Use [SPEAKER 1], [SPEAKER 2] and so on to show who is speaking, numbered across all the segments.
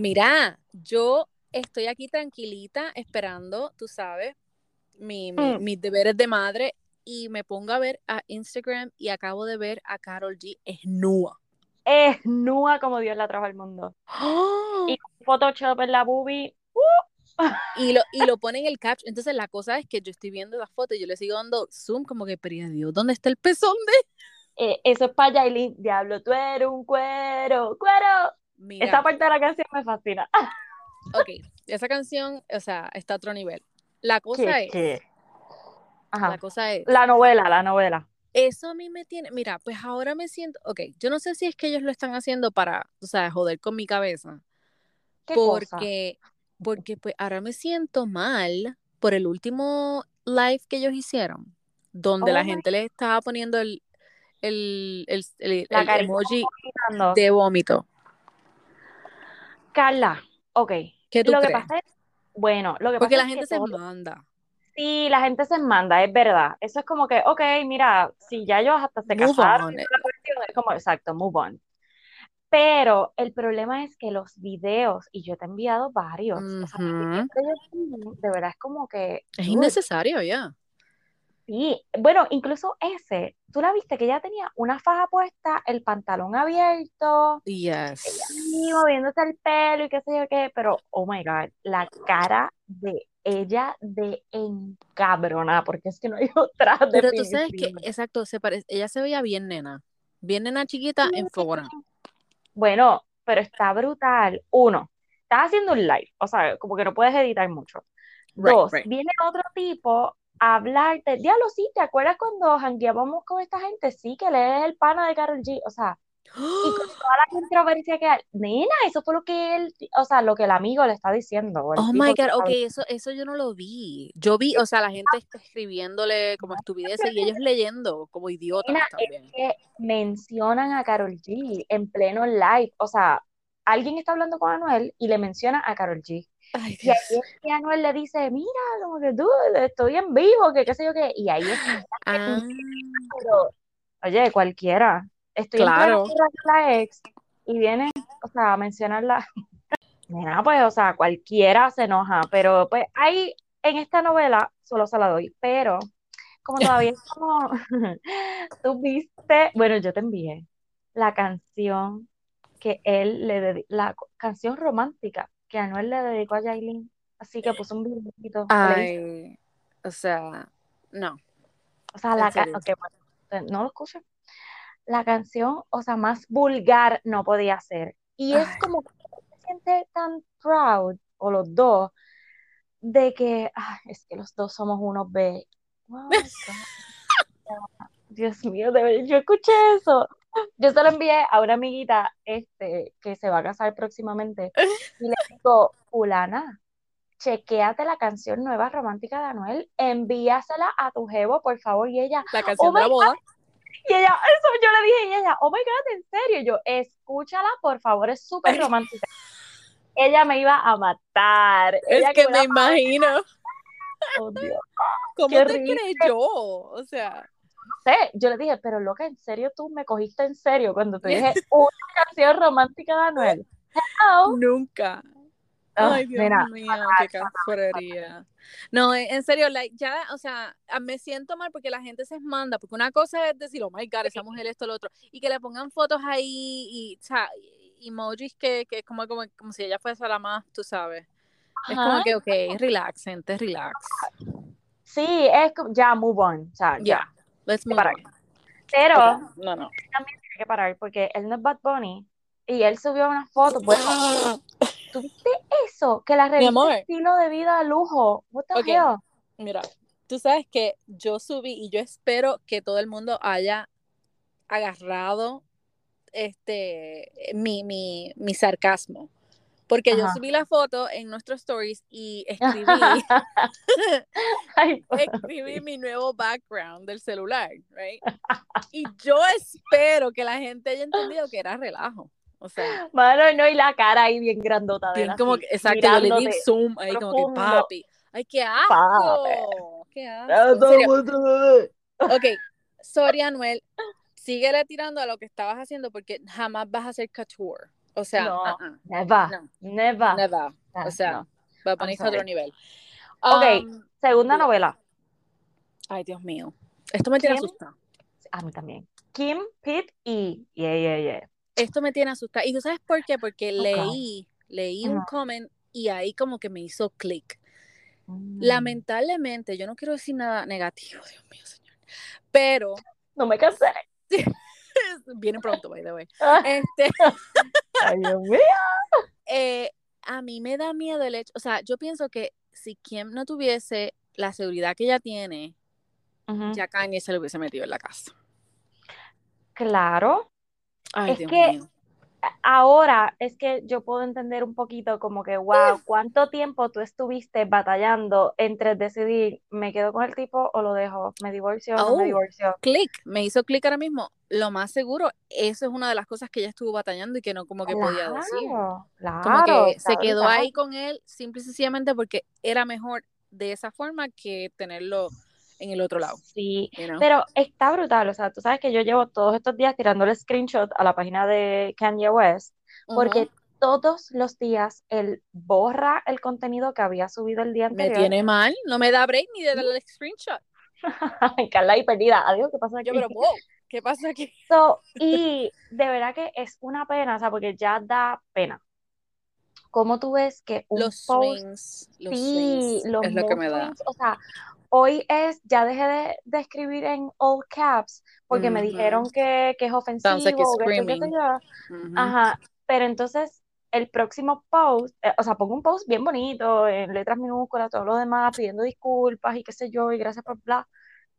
[SPEAKER 1] Mira, yo estoy aquí tranquilita esperando, tú sabes, mi, mi-
[SPEAKER 2] Mm.
[SPEAKER 1] mis deberes de madre y me pongo a ver a Instagram y acabo de ver a Carol G esnúa.
[SPEAKER 2] Es nua como Dios la trajo al mundo. Y con Photoshop en la boobie.
[SPEAKER 1] Y lo, y lo pone en el caption. Entonces la cosa es que yo estoy viendo la foto y yo le sigo dando zoom como que, pero Dios, ¿dónde está el pezón de?
[SPEAKER 2] eh, eso es para Yailin. Diablo, tú eres un cuero, cuero.
[SPEAKER 1] Mira,
[SPEAKER 2] Esa parte de la canción me fascina.
[SPEAKER 1] ok, esa canción, o sea, está a otro nivel. La cosa
[SPEAKER 2] ¿Qué,
[SPEAKER 1] es,
[SPEAKER 2] qué? Ajá.
[SPEAKER 1] la cosa es,
[SPEAKER 2] La novela, la novela.
[SPEAKER 1] eso a mí me tiene, mira, pues ahora me siento, ok, yo no sé si es que ellos lo están haciendo para, o sea, joder con mi cabeza,
[SPEAKER 2] ¿Qué cosa?
[SPEAKER 1] porque, porque pues ahora me siento mal por el último live que ellos hicieron, donde
[SPEAKER 2] Oh
[SPEAKER 1] la
[SPEAKER 2] my
[SPEAKER 1] gente les estaba poniendo el, el, el, el- emoji de vómito.
[SPEAKER 2] Carla, ok.
[SPEAKER 1] ¿Qué tú
[SPEAKER 2] Lo que pasa es, bueno, lo que
[SPEAKER 1] Porque
[SPEAKER 2] pasa
[SPEAKER 1] la
[SPEAKER 2] es
[SPEAKER 1] gente
[SPEAKER 2] que
[SPEAKER 1] se
[SPEAKER 2] todo-
[SPEAKER 1] manda.
[SPEAKER 2] Sí, la gente se manda, es verdad. Eso es como que, ok, mira, si ya ellos hasta se
[SPEAKER 1] Move
[SPEAKER 2] casaron,
[SPEAKER 1] on.
[SPEAKER 2] cuestión, es como, exacto, move on. Pero el problema es que los videos, y yo te he enviado varios, o sea, de verdad es como que,
[SPEAKER 1] Es
[SPEAKER 2] dude,
[SPEAKER 1] innecesario ya.
[SPEAKER 2] Sí. Bueno, incluso ese, tú la viste que ella tenía una faja puesta, el pantalón abierto, ella
[SPEAKER 1] Yes.
[SPEAKER 2] ahí moviéndose el pelo y qué sé yo qué, pero, oh my God, la cara de ella de encabrona, porque es que no hay otra
[SPEAKER 1] Pero tú sabes que, exacto, se parece, ella se veía bien nena. Bien nena chiquita, enfogona.
[SPEAKER 2] Bueno, pero está brutal. Uno, estás haciendo un live, o sea, como que no puedes editar mucho.
[SPEAKER 1] Right,
[SPEAKER 2] Dos,
[SPEAKER 1] right.
[SPEAKER 2] viene otro tipo a hablarte. Diablo, sí, ¿te acuerdas cuando jangueábamos con esta gente? Sí, que él es el pana de Karol G. O sea, y con toda la controversia que hay. Nena, eso fue lo que él, o sea, lo que el amigo le está diciendo.
[SPEAKER 1] Oh my God, ok, eso, eso yo no lo vi. Yo vi, o sea, la gente está escribiéndole como estupideces y ellos leyendo como idiotas
[SPEAKER 2] Nena,
[SPEAKER 1] también.
[SPEAKER 2] es que mencionan a Karol G en pleno live. O sea, alguien está hablando con Anuel y le menciona a Karol G.
[SPEAKER 1] Ay,
[SPEAKER 2] Y ahí es que Anuel le dice, mira, como que tú, estoy en vivo, que qué sé yo qué. Y ahí es que,
[SPEAKER 1] Ah,
[SPEAKER 2] pero, oye, cualquiera. Estoy en
[SPEAKER 1] claro.
[SPEAKER 2] con la ex y viene, o sea, a mencionarla. Mira, pues, o sea, cualquiera se enoja, pero pues ahí en esta novela solo se la doy, pero como todavía es como, tú viste, bueno, yo te envié la canción que él le dedicó, la canción romántica que Anuel le dedicó a Yailin, así que puso un videito
[SPEAKER 1] Ay, o sea, no,
[SPEAKER 2] o sea, la ca-
[SPEAKER 1] serio.
[SPEAKER 2] ok, bueno, no lo escuché, la canción, o sea, más vulgar no podía ser, y es
[SPEAKER 1] Ay,
[SPEAKER 2] como que se siente tan proud, o los dos, de que, ay, es que los dos somos unos B. God. Dios mío, de verdad, yo escuché eso. Yo se lo envié a una amiguita este, que se va a casar próximamente y le digo, fulana, chequéate la canción nueva romántica de Anuel, envíasela a tu jevo, por favor, y ella,
[SPEAKER 1] la
[SPEAKER 2] oh
[SPEAKER 1] canción de la
[SPEAKER 2] God,
[SPEAKER 1] boda.
[SPEAKER 2] y ella, eso yo le dije, y ella, oh my God, en serio, Y yo, escúchala, por favor, es súper romántica. Ella me iba a matar,
[SPEAKER 1] Es
[SPEAKER 2] ella
[SPEAKER 1] que me imagino.
[SPEAKER 2] oh Dios,
[SPEAKER 1] ¿Cómo
[SPEAKER 2] qué
[SPEAKER 1] te
[SPEAKER 2] horrible.
[SPEAKER 1] creyó? O sea,
[SPEAKER 2] No sé, yo le dije, pero loca, ¿en serio tú me cogiste en serio cuando te dije una canción romántica de Anuel? Hello.
[SPEAKER 1] nunca.
[SPEAKER 2] Ah,
[SPEAKER 1] Ay, Dios
[SPEAKER 2] nena,
[SPEAKER 1] mío,
[SPEAKER 2] fatal,
[SPEAKER 1] qué
[SPEAKER 2] fatal.
[SPEAKER 1] canforería. No, en en serio, like, ya, o sea, me siento mal porque la gente se manda, porque una cosa es decir, oh my God, esa mujer esto, lo otro, y que le pongan fotos ahí y, o sea, emojis que, que es como, como, como si ella fuese la más, tú sabes. Es como que, ok, relax, gente, relax.
[SPEAKER 2] Sí, es como, ya, move on, o sea,
[SPEAKER 1] Ya,
[SPEAKER 2] ya,
[SPEAKER 1] let's move
[SPEAKER 2] parar.
[SPEAKER 1] on.
[SPEAKER 2] Pero
[SPEAKER 1] Ok, no, no.
[SPEAKER 2] también tiene que parar porque él no es Bad Bunny y él subió una foto, bueno, ¿tuviste eso? Que la revista
[SPEAKER 1] amor,
[SPEAKER 2] Estilo de Vida Lujo, what the
[SPEAKER 1] ok,
[SPEAKER 2] hell?
[SPEAKER 1] mira, tú sabes que yo subí y yo espero que todo el mundo haya agarrado este mi, mi, mi sarcasmo. Porque yo subí la foto en nuestros stories y escribí,
[SPEAKER 2] Ay,
[SPEAKER 1] escribí mi nuevo background del celular, right? Y yo espero que la gente haya entendido que era relajo. O sea,
[SPEAKER 2] Mano, no, y la cara ahí bien grandota de
[SPEAKER 1] bien como que, exacto, yo le di zoom ahí como que papi. Ay, qué
[SPEAKER 2] Papi.
[SPEAKER 1] asco. Qué asco. Ok, sorry Anuel, síguele tirando a lo que estabas haciendo porque jamás vas a hacer couture. O sea,
[SPEAKER 2] no,
[SPEAKER 1] uh-uh,
[SPEAKER 2] never,
[SPEAKER 1] no.
[SPEAKER 2] never.
[SPEAKER 1] never.
[SPEAKER 2] Ah,
[SPEAKER 1] O sea,
[SPEAKER 2] no.
[SPEAKER 1] va a ponerse a otro nivel.
[SPEAKER 2] Ok.
[SPEAKER 1] Um,
[SPEAKER 2] Segunda novela.
[SPEAKER 1] ay, Dios mío. Esto me tiene asustada.
[SPEAKER 2] A mí también. Kim, Pete y yeah, yeah, yeah.
[SPEAKER 1] Esto me tiene asustada. ¿Y tú sabes por qué? Porque leí, leí un comment y ahí como que me hizo clic.
[SPEAKER 2] Mm.
[SPEAKER 1] Lamentablemente, yo no quiero decir nada negativo, Dios mío, señor. Pero
[SPEAKER 2] No me cansé.
[SPEAKER 1] viene pronto, by the way.
[SPEAKER 2] Ah,
[SPEAKER 1] Este,
[SPEAKER 2] Ay, Dios mío.
[SPEAKER 1] eh, a mí me da miedo el hecho, o sea, yo pienso que si Kim no tuviese la seguridad que ella tiene, ya Kanye se lo hubiese metido en la casa.
[SPEAKER 2] Claro.
[SPEAKER 1] Ay,
[SPEAKER 2] Es
[SPEAKER 1] Dios
[SPEAKER 2] que-
[SPEAKER 1] mío.
[SPEAKER 2] Ahora es que yo puedo entender un poquito como que, wow, ¿cuánto tiempo tú estuviste batallando entre decidir, me quedo con el tipo o lo dejo? ¿Me divorcio o no me
[SPEAKER 1] Oh.
[SPEAKER 2] divorcio?
[SPEAKER 1] Clic, me hizo clic ahora mismo. Lo más seguro, eso es una de las cosas que ella estuvo batallando y que no como que podía decir.
[SPEAKER 2] Claro,
[SPEAKER 1] Como
[SPEAKER 2] claro,
[SPEAKER 1] que
[SPEAKER 2] está
[SPEAKER 1] se quedó ahí con él simple y sencillamente porque era mejor de esa forma que tenerlo en el otro lado.
[SPEAKER 2] Sí,
[SPEAKER 1] you know?
[SPEAKER 2] pero está brutal, o sea, tú sabes que yo llevo todos estos días tirándole screenshot a la página de Kanye West, porque
[SPEAKER 1] Ujú.
[SPEAKER 2] todos los días él borra el contenido que había subido el día
[SPEAKER 1] Me
[SPEAKER 2] anterior.
[SPEAKER 1] tiene mal, no me da break ni de darle el screenshot.
[SPEAKER 2] Carla, y perdida. Adiós, ¿qué pasa aquí?
[SPEAKER 1] Yo, pero wow, ¿qué pasa aquí?
[SPEAKER 2] So, y de verdad que es una pena, o sea, porque ya da pena. ¿Cómo tú ves que un
[SPEAKER 1] Los
[SPEAKER 2] post,
[SPEAKER 1] swings, los
[SPEAKER 2] sí,
[SPEAKER 1] swings,
[SPEAKER 2] los
[SPEAKER 1] es lo que me da.
[SPEAKER 2] swings, o sea, hoy es, ya dejé de, de escribir en all caps porque me dijeron que, que es
[SPEAKER 1] like
[SPEAKER 2] ofensivo, o que.
[SPEAKER 1] Ujú.
[SPEAKER 2] Ajá, pero entonces el próximo post, eh, o sea, pongo un post bien bonito, en letras minúsculas, todo lo demás, pidiendo disculpas y qué sé yo, y gracias por bla.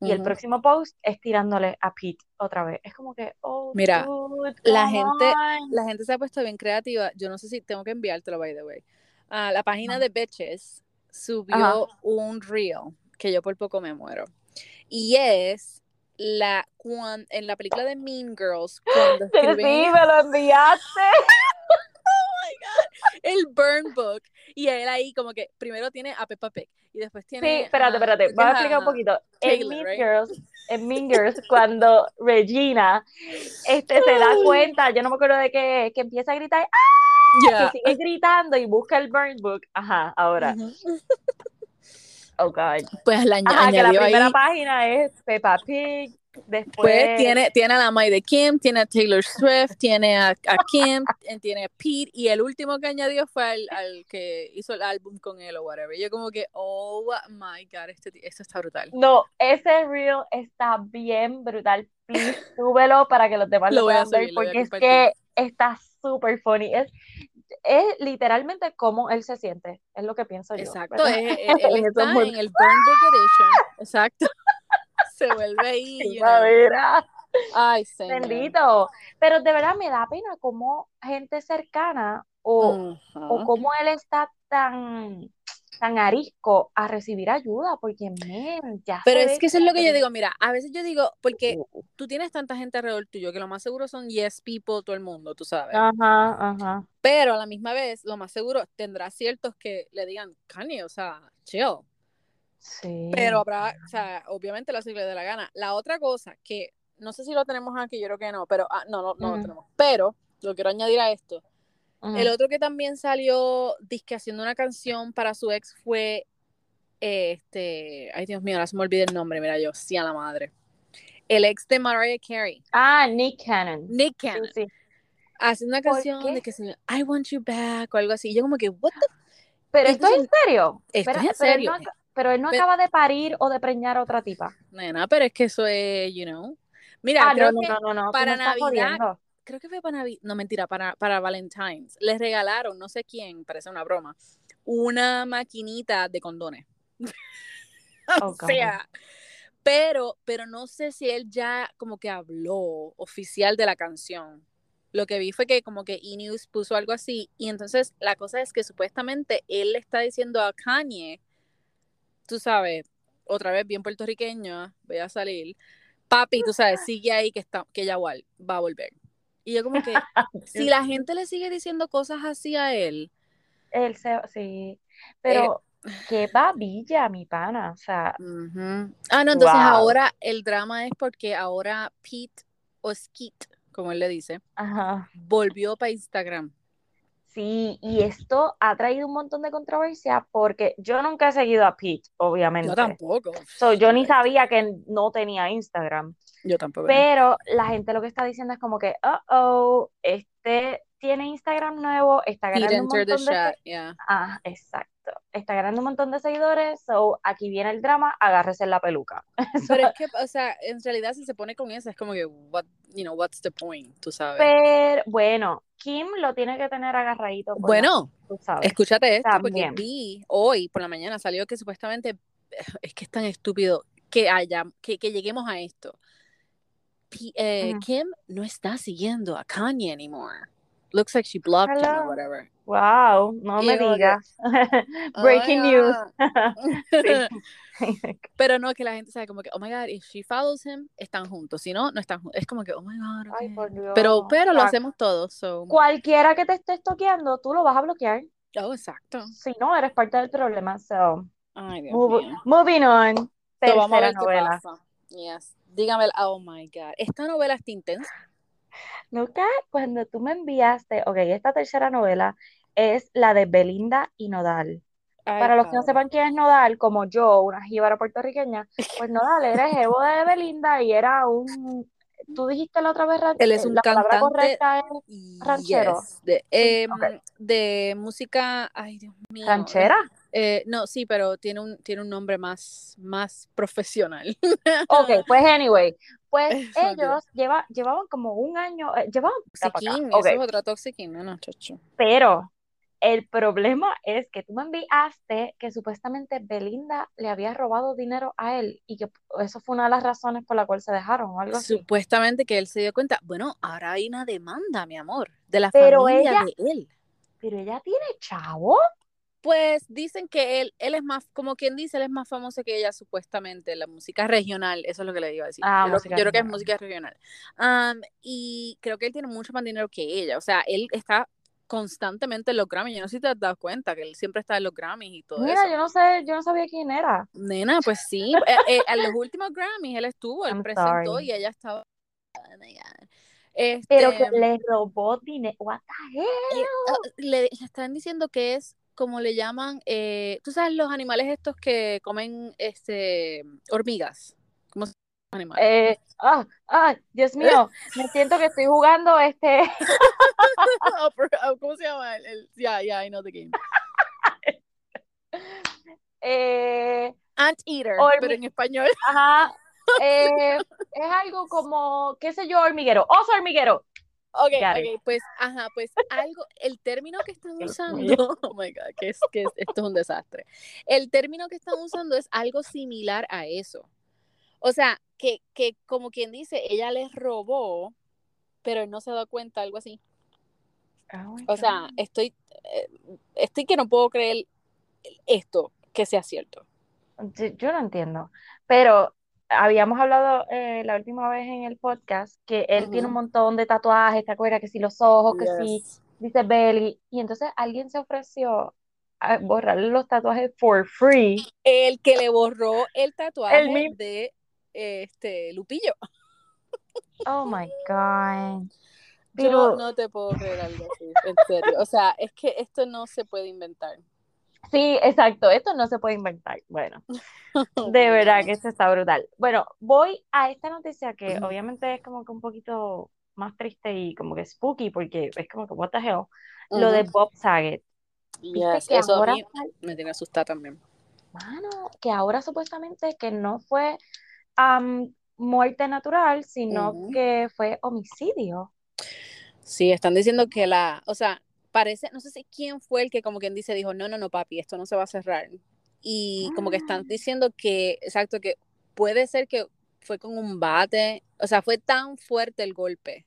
[SPEAKER 2] Y el próximo post es tirándole a Pete otra vez. Es como que, oh,
[SPEAKER 1] Mira,
[SPEAKER 2] dude,
[SPEAKER 1] la gente-
[SPEAKER 2] on.
[SPEAKER 1] La gente se ha puesto bien creativa. Yo no sé si tengo que enviártelo, by the way. Ah, la página de Betches subió un reel que yo por poco me muero. Y es la cuan- en la película de Mean Girls cuando
[SPEAKER 2] Sí,
[SPEAKER 1] escriben
[SPEAKER 2] sí, me lo enviaste.
[SPEAKER 1] el burn book y él ahí como que primero tiene a Peppa Pig y después
[SPEAKER 2] Sí,
[SPEAKER 1] tiene
[SPEAKER 2] espérate,
[SPEAKER 1] a-
[SPEAKER 2] espérate,
[SPEAKER 1] que
[SPEAKER 2] voy a
[SPEAKER 1] es
[SPEAKER 2] explicar un poquito. En
[SPEAKER 1] Taylor,
[SPEAKER 2] Mean
[SPEAKER 1] right?
[SPEAKER 2] Girls, en Mean Girls, cuando Regina este, se da cuenta, yo no me acuerdo de qué, que empieza a gritar, ¡ah!
[SPEAKER 1] Yeah.
[SPEAKER 2] que sigue gritando y busca el burn book. Ajá, ahora.
[SPEAKER 1] Ujú.
[SPEAKER 2] Oh, God.
[SPEAKER 1] Pues la
[SPEAKER 2] Ajá, que la
[SPEAKER 1] añadió
[SPEAKER 2] primera
[SPEAKER 1] ahí
[SPEAKER 2] página es Peppa Pig, después
[SPEAKER 1] Pues tiene, tiene a la May de Kim, tiene a Taylor Swift, tiene a, a Kim, eh, tiene a Pete, y el último que añadió fue al, al que hizo el álbum con él o whatever. Yo como que, oh my god, este, esto está brutal.
[SPEAKER 2] No, ese reel está bien brutal. Please, súbelo para que los demás
[SPEAKER 1] Lo
[SPEAKER 2] lo puedan ver
[SPEAKER 1] subir,
[SPEAKER 2] porque es que está súper funny. Es, es literalmente cómo él se siente, es lo que pienso yo.
[SPEAKER 1] Exacto, es- él, él
[SPEAKER 2] En
[SPEAKER 1] está el Burn exacto. Se vuelve ahí. Ay, señor.
[SPEAKER 2] Bendito. Pero de verdad me da pena cómo gente cercana o, o cómo él está tan, tan arisco a recibir ayuda, porque men, ya
[SPEAKER 1] Pero es que eso es lo que yo digo, mira, a veces yo digo, porque tú tienes tanta gente alrededor tuyo que lo más seguro son yes people, todo el mundo, tú sabes.
[SPEAKER 2] Ajá, ajá.
[SPEAKER 1] Pero a la misma vez, lo más seguro, tendrá ciertos que le digan, Kanye, o sea, chill.
[SPEAKER 2] Sí.
[SPEAKER 1] Pero habrá, o sea, obviamente la le de la gana. La otra cosa que, no sé si lo tenemos aquí, yo creo que no, pero, ah, no, no, no lo tenemos. Pero, lo quiero añadir a esto. El otro que también salió disque haciendo una canción para su ex fue, este, ay Dios mío, ahora se me olvida el nombre, mira yo, sí a la madre. El ex de Mariah Carey,
[SPEAKER 2] Ah, Nick Cannon.
[SPEAKER 1] Nick Cannon,
[SPEAKER 2] sí.
[SPEAKER 1] haciendo una
[SPEAKER 2] ¿Por
[SPEAKER 1] canción de que se I want you back o algo así. Y yo como que, what the
[SPEAKER 2] Pero esto es en serio.
[SPEAKER 1] esto es en
[SPEAKER 2] pero él
[SPEAKER 1] serio.
[SPEAKER 2] no pero él no
[SPEAKER 1] Pero-
[SPEAKER 2] acaba de parir o de preñar a otra tipa.
[SPEAKER 1] Nena, pero es que eso es, you know. Mira,
[SPEAKER 2] Ah,
[SPEAKER 1] creo
[SPEAKER 2] no, no,
[SPEAKER 1] que para Navidad,
[SPEAKER 2] jodiendo.
[SPEAKER 1] Creo que fue para Navidad, no mentira, para, para Valentine's, les regalaron, no sé quién, parece una broma, una maquinita de condones.
[SPEAKER 2] Oh,
[SPEAKER 1] o
[SPEAKER 2] God.
[SPEAKER 1] sea, pero, pero no sé si él ya como que habló oficial de la canción. Lo que vi fue que como que E-News puso algo así y entonces la cosa es que supuestamente él le está diciendo a Kanye, tú sabes, otra vez bien puertorriqueño, voy a salir, papi, tú sabes, sigue ahí que está, que ella igual va a volver. Y yo como que, si la gente le sigue diciendo cosas así a él,
[SPEAKER 2] Él se, sí. Pero qué babilla, mi pana. O sea.
[SPEAKER 1] Ah, no, entonces
[SPEAKER 2] Wow.
[SPEAKER 1] ahora el drama es porque ahora Pete o Skeet, como él le dice,
[SPEAKER 2] ajá.
[SPEAKER 1] volvió para Instagram.
[SPEAKER 2] Sí, y esto ha traído un montón de controversia porque yo nunca he seguido a Pete, obviamente.
[SPEAKER 1] Yo tampoco.
[SPEAKER 2] So, yo ni sabía que no tenía Instagram.
[SPEAKER 1] Yo tampoco.
[SPEAKER 2] Pero la gente lo que está diciendo es como que, oh, oh, este tiene Instagram nuevo, está ganando un montón de...
[SPEAKER 1] chat, yeah.
[SPEAKER 2] Ah, exacto. Está ganando un montón de seguidores, so aquí viene el drama, agárrese en la peluca.
[SPEAKER 1] Pero es que, o sea, en realidad si se pone con eso es como que, what, you know, what's the point, tú sabes.
[SPEAKER 2] Pero bueno, Kim lo tiene que tener agarradito. la-
[SPEAKER 1] Bueno,
[SPEAKER 2] tú sabes.
[SPEAKER 1] escúchate esto, porque vi hoy por la mañana salió que supuestamente, es que es tan estúpido que haya, que, que lleguemos a esto. P- eh. Kim no está siguiendo a Kanye anymore. Looks like she blocked him or whatever.
[SPEAKER 2] Wow, no
[SPEAKER 1] Y
[SPEAKER 2] me digas.
[SPEAKER 1] Oh
[SPEAKER 2] Breaking
[SPEAKER 1] my
[SPEAKER 2] news.
[SPEAKER 1] Pero no, que la gente sabe como que, oh my God, if she follows him, están juntos. Si no, no están juntos. Es como que, oh my God,
[SPEAKER 2] Ay,
[SPEAKER 1] ok.
[SPEAKER 2] por Dios.
[SPEAKER 1] Pero, pero lo hacemos todos, so.
[SPEAKER 2] Cualquiera que te esté toqueando, tú lo vas a bloquear.
[SPEAKER 1] Oh, exacto.
[SPEAKER 2] Si no, eres parte del problema. So,
[SPEAKER 1] Ay, Dios
[SPEAKER 2] move-
[SPEAKER 1] mío.
[SPEAKER 2] moving on.
[SPEAKER 1] So, vamos a ver qué
[SPEAKER 2] novela.
[SPEAKER 1] pasa. Yes. Dígame, el- oh my God. Esta novela está intensa.
[SPEAKER 2] Nunca, cuando tú me enviaste, ok, esta tercera novela es la de Belinda y Nodal.
[SPEAKER 1] Ay,
[SPEAKER 2] Para los que no sepan quién es Nodal, como yo, una jíbara puertorriqueña, pues Nodal era el jevo de Belinda y era un, tú dijiste la otra vez, ran-
[SPEAKER 1] Él es
[SPEAKER 2] eh,
[SPEAKER 1] un
[SPEAKER 2] la
[SPEAKER 1] cantante,
[SPEAKER 2] correcta es ranchero.
[SPEAKER 1] yes, de,
[SPEAKER 2] Sí,
[SPEAKER 1] em,
[SPEAKER 2] ok.
[SPEAKER 1] de música, ay, Dios mío.
[SPEAKER 2] ranchera.
[SPEAKER 1] Eh, no, sí, pero tiene un, tiene un nombre más, más profesional.
[SPEAKER 2] Ok, pues anyway, pues ellos lleva, llevaban como un año, eh, llevaban
[SPEAKER 1] Toxiquín, eso es otra toxiquín, no, no, chocho.
[SPEAKER 2] pero el problema es que tú me enviaste que supuestamente Belinda le había robado dinero a él y que eso fue una de las razones por la cual se dejaron o algo así.
[SPEAKER 1] Supuestamente que él se dio cuenta. Bueno, ahora hay una demanda, mi amor, de la
[SPEAKER 2] Pero
[SPEAKER 1] familia
[SPEAKER 2] ella-
[SPEAKER 1] de él.
[SPEAKER 2] Pero ella tiene chavo.
[SPEAKER 1] Pues dicen que él, él es más, como quien dice, él es más famoso que ella, supuestamente, la música regional, eso es lo que le iba a decir.
[SPEAKER 2] Ah,
[SPEAKER 1] yo, creo- yo creo que es música regional. Am, y creo que él tiene mucho más dinero que ella. O sea, él está constantemente en los Grammys. Yo no sé si te has dado cuenta que él siempre está en los Grammys y todo
[SPEAKER 2] Mira,
[SPEAKER 1] eso.
[SPEAKER 2] yo no sé, yo no sabía quién era.
[SPEAKER 1] Nena, pues sí. eh, eh, en los últimos Grammys él estuvo, él
[SPEAKER 2] I'm
[SPEAKER 1] presentó
[SPEAKER 2] sorry.
[SPEAKER 1] y ella estaba. Oh my God. Este,
[SPEAKER 2] Pero que le robó dinero. What the hell?
[SPEAKER 1] eh, ah, le, le están diciendo que es como le llaman, eh, tú sabes los animales estos que comen este hormigas, ¿cómo se llaman los animales?
[SPEAKER 2] Eh, ah, ah, Dios mío, me siento que estoy jugando este.
[SPEAKER 1] Oh, oh, ¿Cómo se llama? El, el- yeah, yeah, I know the game.
[SPEAKER 2] eh,
[SPEAKER 1] Anteater, pero en español.
[SPEAKER 2] ajá. eh, es algo como, qué sé yo, hormiguero. Oso hormiguero.
[SPEAKER 1] Ok, ok, pues, ajá, pues algo, el término que están usando, oh my God, que es, que es- esto es un desastre. El término que están usando es algo similar a eso. O sea, que, que como quien dice, ella les robó, pero él no se da cuenta, algo así.
[SPEAKER 2] Oh my
[SPEAKER 1] O sea,
[SPEAKER 2] God.
[SPEAKER 1] estoy, eh, estoy que no puedo creer esto, que sea cierto.
[SPEAKER 2] Yo, yo no entiendo. Pero habíamos hablado eh, la última vez en el podcast que él tiene un montón de tatuajes, ¿te acuerdas? Que si los ojos, que si
[SPEAKER 1] Yes.
[SPEAKER 2] dice Belly. Y entonces alguien se ofreció a borrarle los tatuajes for free.
[SPEAKER 1] El que le borró el tatuaje de este Lupillo.
[SPEAKER 2] Oh my God.
[SPEAKER 1] Yo no te puedo creer algo así, en serio. O sea, es que esto no se puede inventar.
[SPEAKER 2] Sí, exacto, esto no se puede inventar. Bueno, de verdad que esto está brutal. Bueno, voy a esta noticia que obviamente es como que un poquito más triste y como que spooky porque es como que what the hell. Lo de. Bob Saget. ¿Viste
[SPEAKER 1] Yes,
[SPEAKER 2] que
[SPEAKER 1] eso a mí me tiene asustada también.
[SPEAKER 2] Mano, que ahora supuestamente que no fue am, muerte natural, sino que fue homicidio.
[SPEAKER 1] Sí, están diciendo que la, o sea, parece, no sé si quién fue el que como quien dice, dijo, no, no, no, papi, esto no se va a cerrar. Y como que están diciendo que, exacto, que puede ser que fue con un bate, o sea, fue tan fuerte el golpe.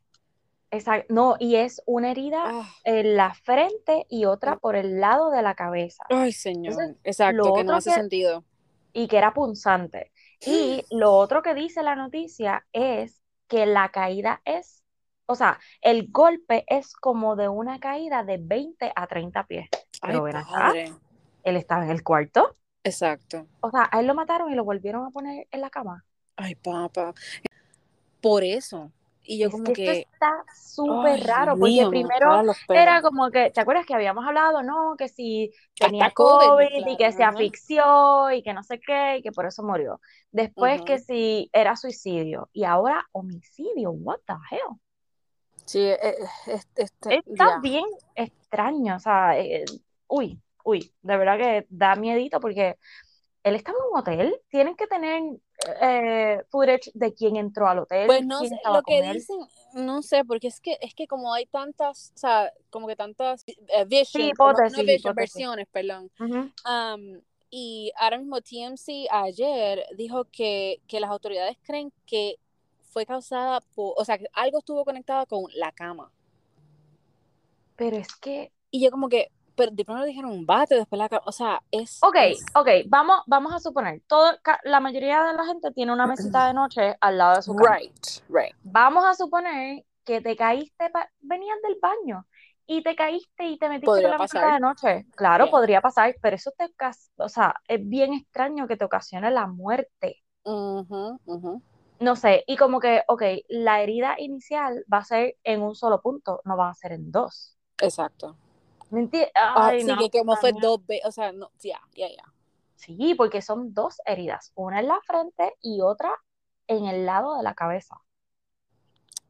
[SPEAKER 2] Exacto. No, y es una herida
[SPEAKER 1] Ah,
[SPEAKER 2] en la frente y otra por el lado de la cabeza.
[SPEAKER 1] Ay, señor,
[SPEAKER 2] Entonces,
[SPEAKER 1] exacto, que no hace
[SPEAKER 2] que-
[SPEAKER 1] sentido.
[SPEAKER 2] Y que era punzante. Y lo otro que dice la noticia es que la caída es, o sea, el golpe es como de una caída de 20 a 30 pies.
[SPEAKER 1] Ay,
[SPEAKER 2] Pero acá,
[SPEAKER 1] padre.
[SPEAKER 2] él estaba en el cuarto.
[SPEAKER 1] Exacto.
[SPEAKER 2] O sea, a él lo mataron y lo volvieron a poner en la cama.
[SPEAKER 1] Ay, papá. Por eso, Y yo
[SPEAKER 2] Es
[SPEAKER 1] como
[SPEAKER 2] que,
[SPEAKER 1] que,
[SPEAKER 2] esto está súper
[SPEAKER 1] ay,
[SPEAKER 2] raro, porque
[SPEAKER 1] mío,
[SPEAKER 2] primero era como que, ¿te acuerdas que habíamos hablado, no? Que si tenía
[SPEAKER 1] COVID,
[SPEAKER 2] COVID y
[SPEAKER 1] claro,
[SPEAKER 2] que se asfixió y que no sé qué, y que por eso murió. Después que si era suicidio y ahora homicidio, what the hell?
[SPEAKER 1] Sí, eh, eh, es- este,
[SPEAKER 2] Está
[SPEAKER 1] ya.
[SPEAKER 2] bien extraño, o sea, eh, uy, uy, de verdad que da miedito porque él estaba en un hotel, tienen que tener eh, footage de quién entró al hotel,
[SPEAKER 1] Pues no sé, lo que dicen, no sé, porque es que es que como hay tantas, o sea, como que tantas eh,
[SPEAKER 2] Sí,
[SPEAKER 1] vision, como, no
[SPEAKER 2] hipótesis,
[SPEAKER 1] vision,
[SPEAKER 2] hipótesis.
[SPEAKER 1] versiones, perdón.
[SPEAKER 2] Ujú.
[SPEAKER 1] Um, y ahora mismo TMC ayer dijo que, que las autoridades creen que fue causada por, o sea, que algo estuvo conectado con la cama.
[SPEAKER 2] Pero es que
[SPEAKER 1] Y yo como que, pero de primero dijeron un bate, después la cama, o sea, es...
[SPEAKER 2] Ok,
[SPEAKER 1] es-
[SPEAKER 2] ok, vamos, vamos a suponer, todo, la mayoría de la gente tiene una mesita de noche al lado de su cama.
[SPEAKER 1] Right, right.
[SPEAKER 2] Vamos a suponer que te caíste, venías del baño y te caíste y te metiste
[SPEAKER 1] Podría
[SPEAKER 2] con la mesita de noche. Claro,
[SPEAKER 1] Yeah.
[SPEAKER 2] podría pasar, pero eso te, o sea, es bien extraño que te ocasione la muerte.
[SPEAKER 1] Ujú, ujú.
[SPEAKER 2] No sé, y como que, ok, la herida inicial va a ser en un solo punto, no va a ser en dos.
[SPEAKER 1] Exacto.
[SPEAKER 2] ¿Me entiendes?
[SPEAKER 1] Ah,
[SPEAKER 2] no,
[SPEAKER 1] que como fue dos veces, o sea, no, ya, ya, ya.
[SPEAKER 2] Sí, porque son dos heridas, una en la frente y otra en el lado de la cabeza.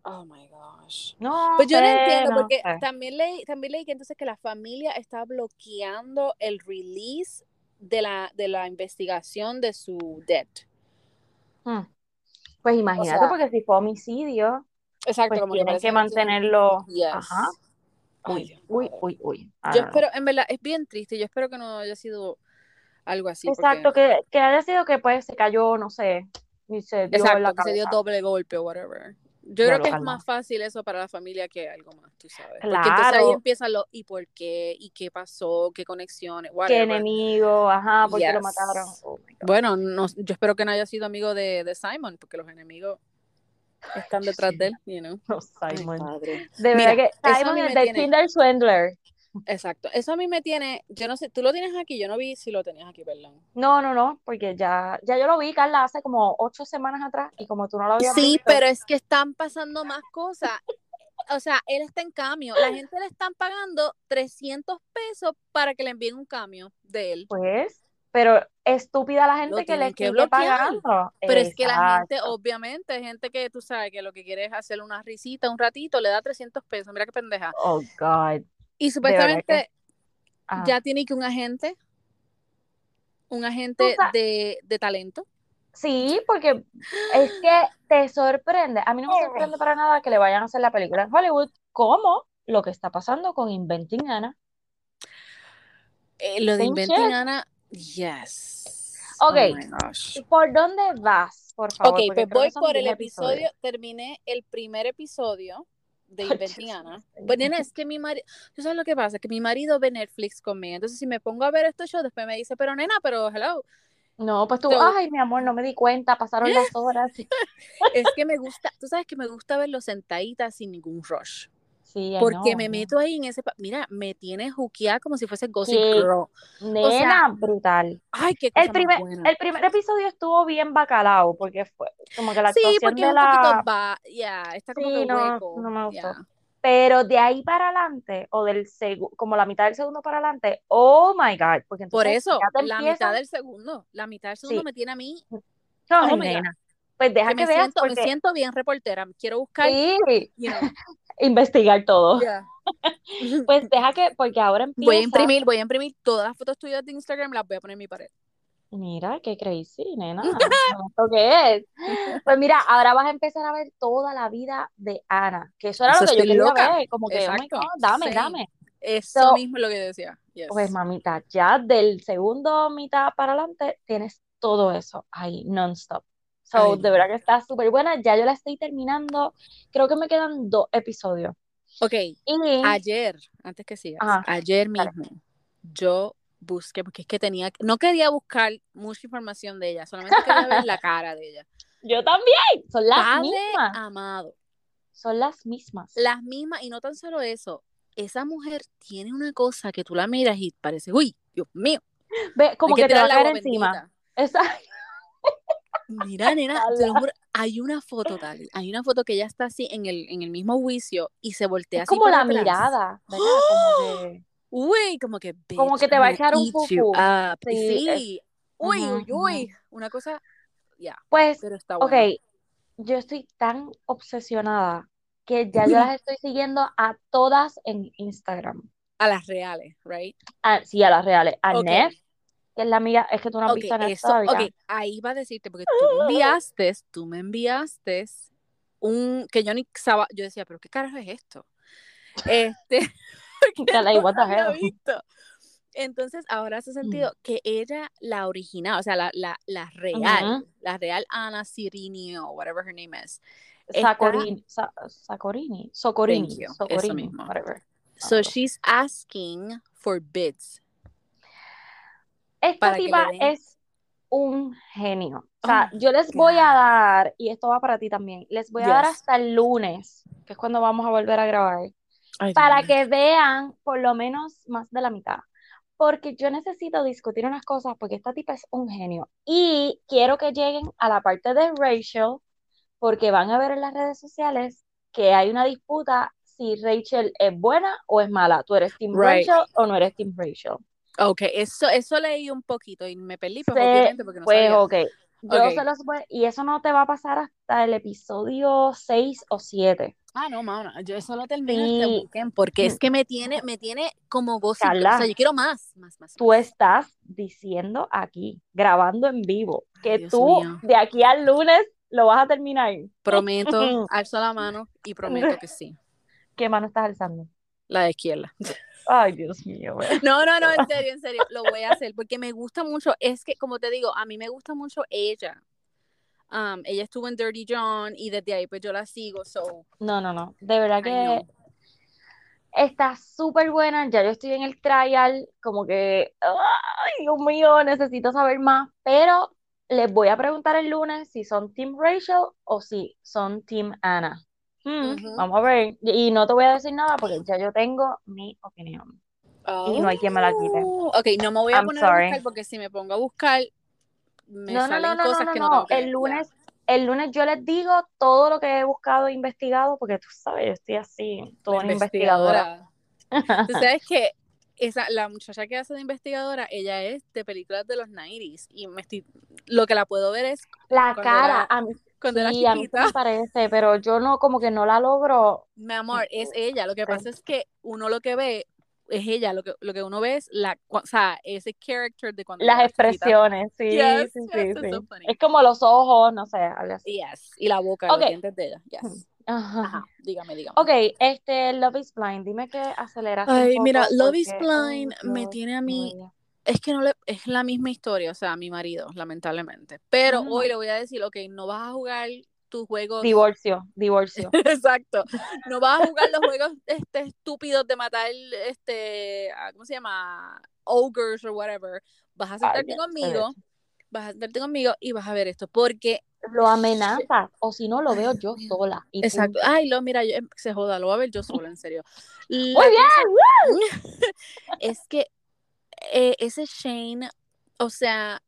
[SPEAKER 1] Oh my gosh.
[SPEAKER 2] No
[SPEAKER 1] Pues yo no entiendo, porque
[SPEAKER 2] sé.
[SPEAKER 1] también leí, también leí que entonces que la familia está bloqueando el release de la, de la investigación de su death.
[SPEAKER 2] Hmm. Pues imagínate,
[SPEAKER 1] sea,
[SPEAKER 2] porque si fue homicidio,
[SPEAKER 1] Exacto,
[SPEAKER 2] pues
[SPEAKER 1] como que
[SPEAKER 2] mantenerlo.
[SPEAKER 1] Yes.
[SPEAKER 2] Ajá. Uy, uy, uy, uy.
[SPEAKER 1] Yo
[SPEAKER 2] know.
[SPEAKER 1] espero, en verdad, es bien triste. Yo espero que no haya sido algo así.
[SPEAKER 2] Exacto,
[SPEAKER 1] porque,
[SPEAKER 2] que, que haya sido que pues se cayó, no sé, y se dio en la
[SPEAKER 1] exacto, que se dio doble golpe o whatever. Yo creo
[SPEAKER 2] lo
[SPEAKER 1] que es más fácil eso para la familia que algo más, tú sabes. Porque entonces ahí
[SPEAKER 2] Claro,
[SPEAKER 1] empiezan los ¿y por qué? ¿y qué pasó? ¿qué conexiones?
[SPEAKER 2] qué
[SPEAKER 1] Whatever.
[SPEAKER 2] enemigo, ajá, porque lo
[SPEAKER 1] Yes.
[SPEAKER 2] mataron. Oh my God.
[SPEAKER 1] Bueno, no, yo espero que no haya sido amigo de, de Simon, porque los enemigos están detrás de
[SPEAKER 2] mío.
[SPEAKER 1] él, you know.
[SPEAKER 2] No,
[SPEAKER 1] Ay,
[SPEAKER 2] Simon.
[SPEAKER 1] padre.
[SPEAKER 2] De
[SPEAKER 1] Mira,
[SPEAKER 2] verdad que
[SPEAKER 1] eso a
[SPEAKER 2] Simon es de
[SPEAKER 1] tiene,
[SPEAKER 2] Tinder Swindler.
[SPEAKER 1] Exacto, eso a mí me tiene, yo no sé, tú lo tienes aquí, yo no vi si lo tenías aquí, perdón.
[SPEAKER 2] No, no, no, porque ya, ya yo lo vi, Carla, hace como ocho semanas atrás, y como tú no lo habías
[SPEAKER 1] Sí,
[SPEAKER 2] visto,
[SPEAKER 1] pero es que están pasando más cosas. O sea, él está en cambio. La gente le están pagando 300 pesos para que le envíen un cambio de él.
[SPEAKER 2] pues, pero estúpida la gente que le
[SPEAKER 1] que
[SPEAKER 2] sigue pagando.
[SPEAKER 1] Pero es que la gente, obviamente, gente que tú sabes que lo que quiere es hacer una risita un ratito, le da 300 pesos. Mira qué pendeja.
[SPEAKER 2] Oh, God.
[SPEAKER 1] Y
[SPEAKER 2] que,
[SPEAKER 1] supuestamente ya tiene que un agente, un agente de, de talento.
[SPEAKER 2] Sí, porque es que te sorprende. A mí no me sorprende para nada que le vayan a hacer la película en Hollywood, como lo que está pasando con Inventing Anna.
[SPEAKER 1] Eh, lo de Inventing. Anna, yes.
[SPEAKER 2] Ok,
[SPEAKER 1] Oh gosh.
[SPEAKER 2] ¿por dónde vas, por favor?
[SPEAKER 1] Ok, pues voy por el
[SPEAKER 2] 10
[SPEAKER 1] episodio, terminé el primer episodio de Anna.
[SPEAKER 2] mío.
[SPEAKER 1] Pues nena, es que mi marido, ¿tú sabes lo que pasa? Que mi marido ve Netflix conmigo, entonces si me pongo a ver estos shows, después me dice, pero nena, pero hello.
[SPEAKER 2] No, pues tú,
[SPEAKER 1] So,
[SPEAKER 2] ay, mi amor, no me di cuenta, pasaron las horas.
[SPEAKER 1] es que me gusta, tú sabes que me gusta verlo sentadita sin ningún rush.
[SPEAKER 2] Sí,
[SPEAKER 1] Porque
[SPEAKER 2] know,
[SPEAKER 1] me
[SPEAKER 2] know.
[SPEAKER 1] meto ahí en ese, mira, me tiene juqueada como si fuese Gossip
[SPEAKER 2] Qué
[SPEAKER 1] Girl. O sea,
[SPEAKER 2] nena, brutal.
[SPEAKER 1] ay, qué
[SPEAKER 2] El
[SPEAKER 1] cosa más
[SPEAKER 2] primer,
[SPEAKER 1] buena.
[SPEAKER 2] el primer episodio estuvo bien bacalao, porque fue como que la
[SPEAKER 1] Sí,
[SPEAKER 2] actuación
[SPEAKER 1] porque
[SPEAKER 2] de
[SPEAKER 1] es un poquito
[SPEAKER 2] la...
[SPEAKER 1] va, ya, está como
[SPEAKER 2] Sí,
[SPEAKER 1] que
[SPEAKER 2] no,
[SPEAKER 1] hueco,
[SPEAKER 2] no me gustó.
[SPEAKER 1] ya.
[SPEAKER 2] Pero de ahí para adelante, o del segundo, como la mitad del segundo para adelante, oh my God, porque
[SPEAKER 1] Por eso, la mitad del segundo, la mitad del segundo
[SPEAKER 2] sí,
[SPEAKER 1] me tiene a mí,
[SPEAKER 2] ay,
[SPEAKER 1] oh God,
[SPEAKER 2] nena, pues deja
[SPEAKER 1] que
[SPEAKER 2] que
[SPEAKER 1] me
[SPEAKER 2] veas,
[SPEAKER 1] siento, me
[SPEAKER 2] porque
[SPEAKER 1] siento bien reportera, quiero buscar,
[SPEAKER 2] sí,
[SPEAKER 1] you know,
[SPEAKER 2] investigar todo. Pues deja que, porque ahora
[SPEAKER 1] Voy a
[SPEAKER 2] empieza,
[SPEAKER 1] imprimir, voy a imprimir todas las fotos tuyas de Instagram, las voy a poner en mi pared.
[SPEAKER 2] mira, qué crazy, nena, ¿esto qué es? Pues mira, ahora vas a empezar a ver toda la vida de Ana, que eso era
[SPEAKER 1] Eso
[SPEAKER 2] lo que yo quería
[SPEAKER 1] loca,
[SPEAKER 2] ver, como que, oh
[SPEAKER 1] exacto,
[SPEAKER 2] God, dame, dame.
[SPEAKER 1] eso
[SPEAKER 2] So,
[SPEAKER 1] mismo es lo que decía,
[SPEAKER 2] Pues mamita, ya del segundo mitad para adelante tienes todo eso ahí, non-stop. So,
[SPEAKER 1] Ay,
[SPEAKER 2] de verdad que está súper buena. Ya yo la estoy terminando. Creo que me quedan dos episodios.
[SPEAKER 1] Ok,
[SPEAKER 2] Y,
[SPEAKER 1] ayer, antes que sigas,
[SPEAKER 2] ajá,
[SPEAKER 1] ayer mismo, yo busqué, porque es que tenía, no quería buscar mucha información de ella, solamente quería ver la cara de ella.
[SPEAKER 2] Yo también. Son las
[SPEAKER 1] Padre
[SPEAKER 2] mismas.
[SPEAKER 1] amado,
[SPEAKER 2] Son las mismas.
[SPEAKER 1] las mismas, y no tan solo eso, esa mujer tiene una cosa que tú la miras y parece, uy, Dios mío,
[SPEAKER 2] Ve, como
[SPEAKER 1] que
[SPEAKER 2] que te va a caer encima.
[SPEAKER 1] bendita. Mira, nena, te lo juro, hay una foto tal, hay una foto que ella está así en el, en el mismo juicio y se voltea
[SPEAKER 2] Es
[SPEAKER 1] así
[SPEAKER 2] como
[SPEAKER 1] para
[SPEAKER 2] la
[SPEAKER 1] atrás.
[SPEAKER 2] mirada, ¿verdad? Como que,
[SPEAKER 1] Uy, como que
[SPEAKER 2] Como que te va a echar un
[SPEAKER 1] up.
[SPEAKER 2] Sí,
[SPEAKER 1] Sí. Uy, uy, uy. Una cosa, ya,
[SPEAKER 2] Pues,
[SPEAKER 1] pero está
[SPEAKER 2] ok,
[SPEAKER 1] bueno.
[SPEAKER 2] yo estoy tan obsesionada que ya yo las estoy siguiendo a todas en Instagram.
[SPEAKER 1] A las reales, right?
[SPEAKER 2] A- sí, a las reales. A
[SPEAKER 1] Ok.
[SPEAKER 2] Nef, que es la amiga, es que tú no has
[SPEAKER 1] Ok,
[SPEAKER 2] visto a Nef
[SPEAKER 1] eso, ok, ahí va a decirte, porque tú me enviaste, tú me enviaste un, que yo ni sabía, yo decía, pero ¿qué carajo es esto? Este, porque no
[SPEAKER 2] what the hell?
[SPEAKER 1] visto. Entonces, ahora hace sentido que ella, la original, o sea, la, la, la real,
[SPEAKER 2] Ujú.
[SPEAKER 1] la real Ana Cirinio, whatever her name is, está,
[SPEAKER 2] Sacorini, Sa- Sacorini, Socorini,
[SPEAKER 1] you, eso
[SPEAKER 2] Socorini,
[SPEAKER 1] mismo.
[SPEAKER 2] whatever.
[SPEAKER 1] So she's asking for bids
[SPEAKER 2] Esta tipa es un genio. O sea,
[SPEAKER 1] Oh
[SPEAKER 2] yo les voy a dar, y esto va para ti también, les voy a dar hasta el lunes, que es cuando vamos a volver a grabar,
[SPEAKER 1] Ay,
[SPEAKER 2] para que vean por lo menos más de la mitad. Porque yo necesito discutir unas cosas, porque esta tipa es un genio. Y quiero que lleguen a la parte de Rachel, porque van a ver en las redes sociales que hay una disputa si Rachel es buena o es mala. ¿Tú eres Team
[SPEAKER 1] Right.
[SPEAKER 2] Rachel o no eres Team Rachel?
[SPEAKER 1] Ok, eso, eso leí un poquito y me perdí, pues
[SPEAKER 2] Se-
[SPEAKER 1] obviamente porque no
[SPEAKER 2] pues
[SPEAKER 1] sabía.
[SPEAKER 2] ok, yo se los y eso no te va a pasar hasta el episodio 6 o 7.
[SPEAKER 1] Ah, no, Mauna, yo eso lo termino este
[SPEAKER 2] Sí,
[SPEAKER 1] weekend porque es que me tiene, me tiene como girl. o sea, yo quiero más, más, más,
[SPEAKER 2] tú estás diciendo aquí, grabando en vivo,
[SPEAKER 1] Ay,
[SPEAKER 2] que
[SPEAKER 1] Dios
[SPEAKER 2] tú
[SPEAKER 1] mío.
[SPEAKER 2] de aquí al lunes lo vas a terminar.
[SPEAKER 1] Prometo, alzo la mano y prometo que sí.
[SPEAKER 2] ¿Qué mano estás alzando?
[SPEAKER 1] La de izquierda.
[SPEAKER 2] Ay, Dios mío, güey.
[SPEAKER 1] No, no, no, en serio, en serio, lo voy a hacer porque me gusta mucho, es que como te digo, a mí me gusta mucho ella. Um, ella estuvo en Dirty John y desde ahí pues yo la sigo, so
[SPEAKER 2] No, no, no. De verdad que está súper buena. Ya yo estoy en el trial, como que, ay, Dios mío, necesito saber más. Pero les voy a preguntar el lunes si son Team Rachel o si son Team Anna. Vamos a ver. Y y no te voy a decir nada porque ya yo tengo mi opinión. Y no hay quien me la quite.
[SPEAKER 1] Oh, ok, no me voy a
[SPEAKER 2] I'm
[SPEAKER 1] poner a buscar porque si me pongo a buscar me
[SPEAKER 2] No,
[SPEAKER 1] salen
[SPEAKER 2] no, no,
[SPEAKER 1] cosas
[SPEAKER 2] no,
[SPEAKER 1] que no tengo
[SPEAKER 2] no.
[SPEAKER 1] que
[SPEAKER 2] El
[SPEAKER 1] ver.
[SPEAKER 2] lunes, el lunes yo les digo todo lo que he buscado e investigado, porque tú sabes, yo estoy así, toda una investigadora.
[SPEAKER 1] investigadora. Tú sabes que esa, la muchacha que hace de investigadora, ella es de películas de los 90s y me estoy, lo que la puedo ver es
[SPEAKER 2] La cara,
[SPEAKER 1] era,
[SPEAKER 2] a mí,
[SPEAKER 1] cuando era
[SPEAKER 2] sí, a mí me parece, pero yo no, como que no la logro.
[SPEAKER 1] Mi amor, es ella. Lo que pasa es que uno lo que ve es ella. Lo que, lo que uno ve es la, o sea, ese character de cuando
[SPEAKER 2] Las expresiones, sí,
[SPEAKER 1] Yes,
[SPEAKER 2] sí,
[SPEAKER 1] yes,
[SPEAKER 2] sí,
[SPEAKER 1] so.
[SPEAKER 2] Es como los ojos, no sé, algo así.
[SPEAKER 1] Yes. Y la boca,
[SPEAKER 2] Ok.
[SPEAKER 1] los dientes de ella. Yes.
[SPEAKER 2] Ajá.
[SPEAKER 1] Ajá. Dígame, dígame.
[SPEAKER 2] Ok, este, Love is Blind, dime que aceleraste un
[SPEAKER 1] Ay, mira, Love is
[SPEAKER 2] oh,
[SPEAKER 1] Blind me tiene a mí. Es que no le, es la misma historia, o sea, a mi marido, lamentablemente. Pero
[SPEAKER 2] Ujú.
[SPEAKER 1] hoy le voy a decir, ok, no vas a jugar tus juegos.
[SPEAKER 2] Divorcio, divorcio.
[SPEAKER 1] Exacto. No vas a jugar los juegos este, estúpidos de matar, este, ah, ¿cómo se llama? Ogres o whatever. Vas a
[SPEAKER 2] Ay,
[SPEAKER 1] sentarte conmigo,
[SPEAKER 2] eso.
[SPEAKER 1] vas a sentarte conmigo y vas a ver esto, porque
[SPEAKER 2] Lo amenazas, o si no, lo veo yo sola. Y
[SPEAKER 1] Exacto.
[SPEAKER 2] punto.
[SPEAKER 1] Ay, lo, mira, yo, em, se joda, lo voy a ver yo sola, en serio.
[SPEAKER 2] Muy
[SPEAKER 1] La
[SPEAKER 2] bien,
[SPEAKER 1] cosa es que eh, ese Shane, o sea,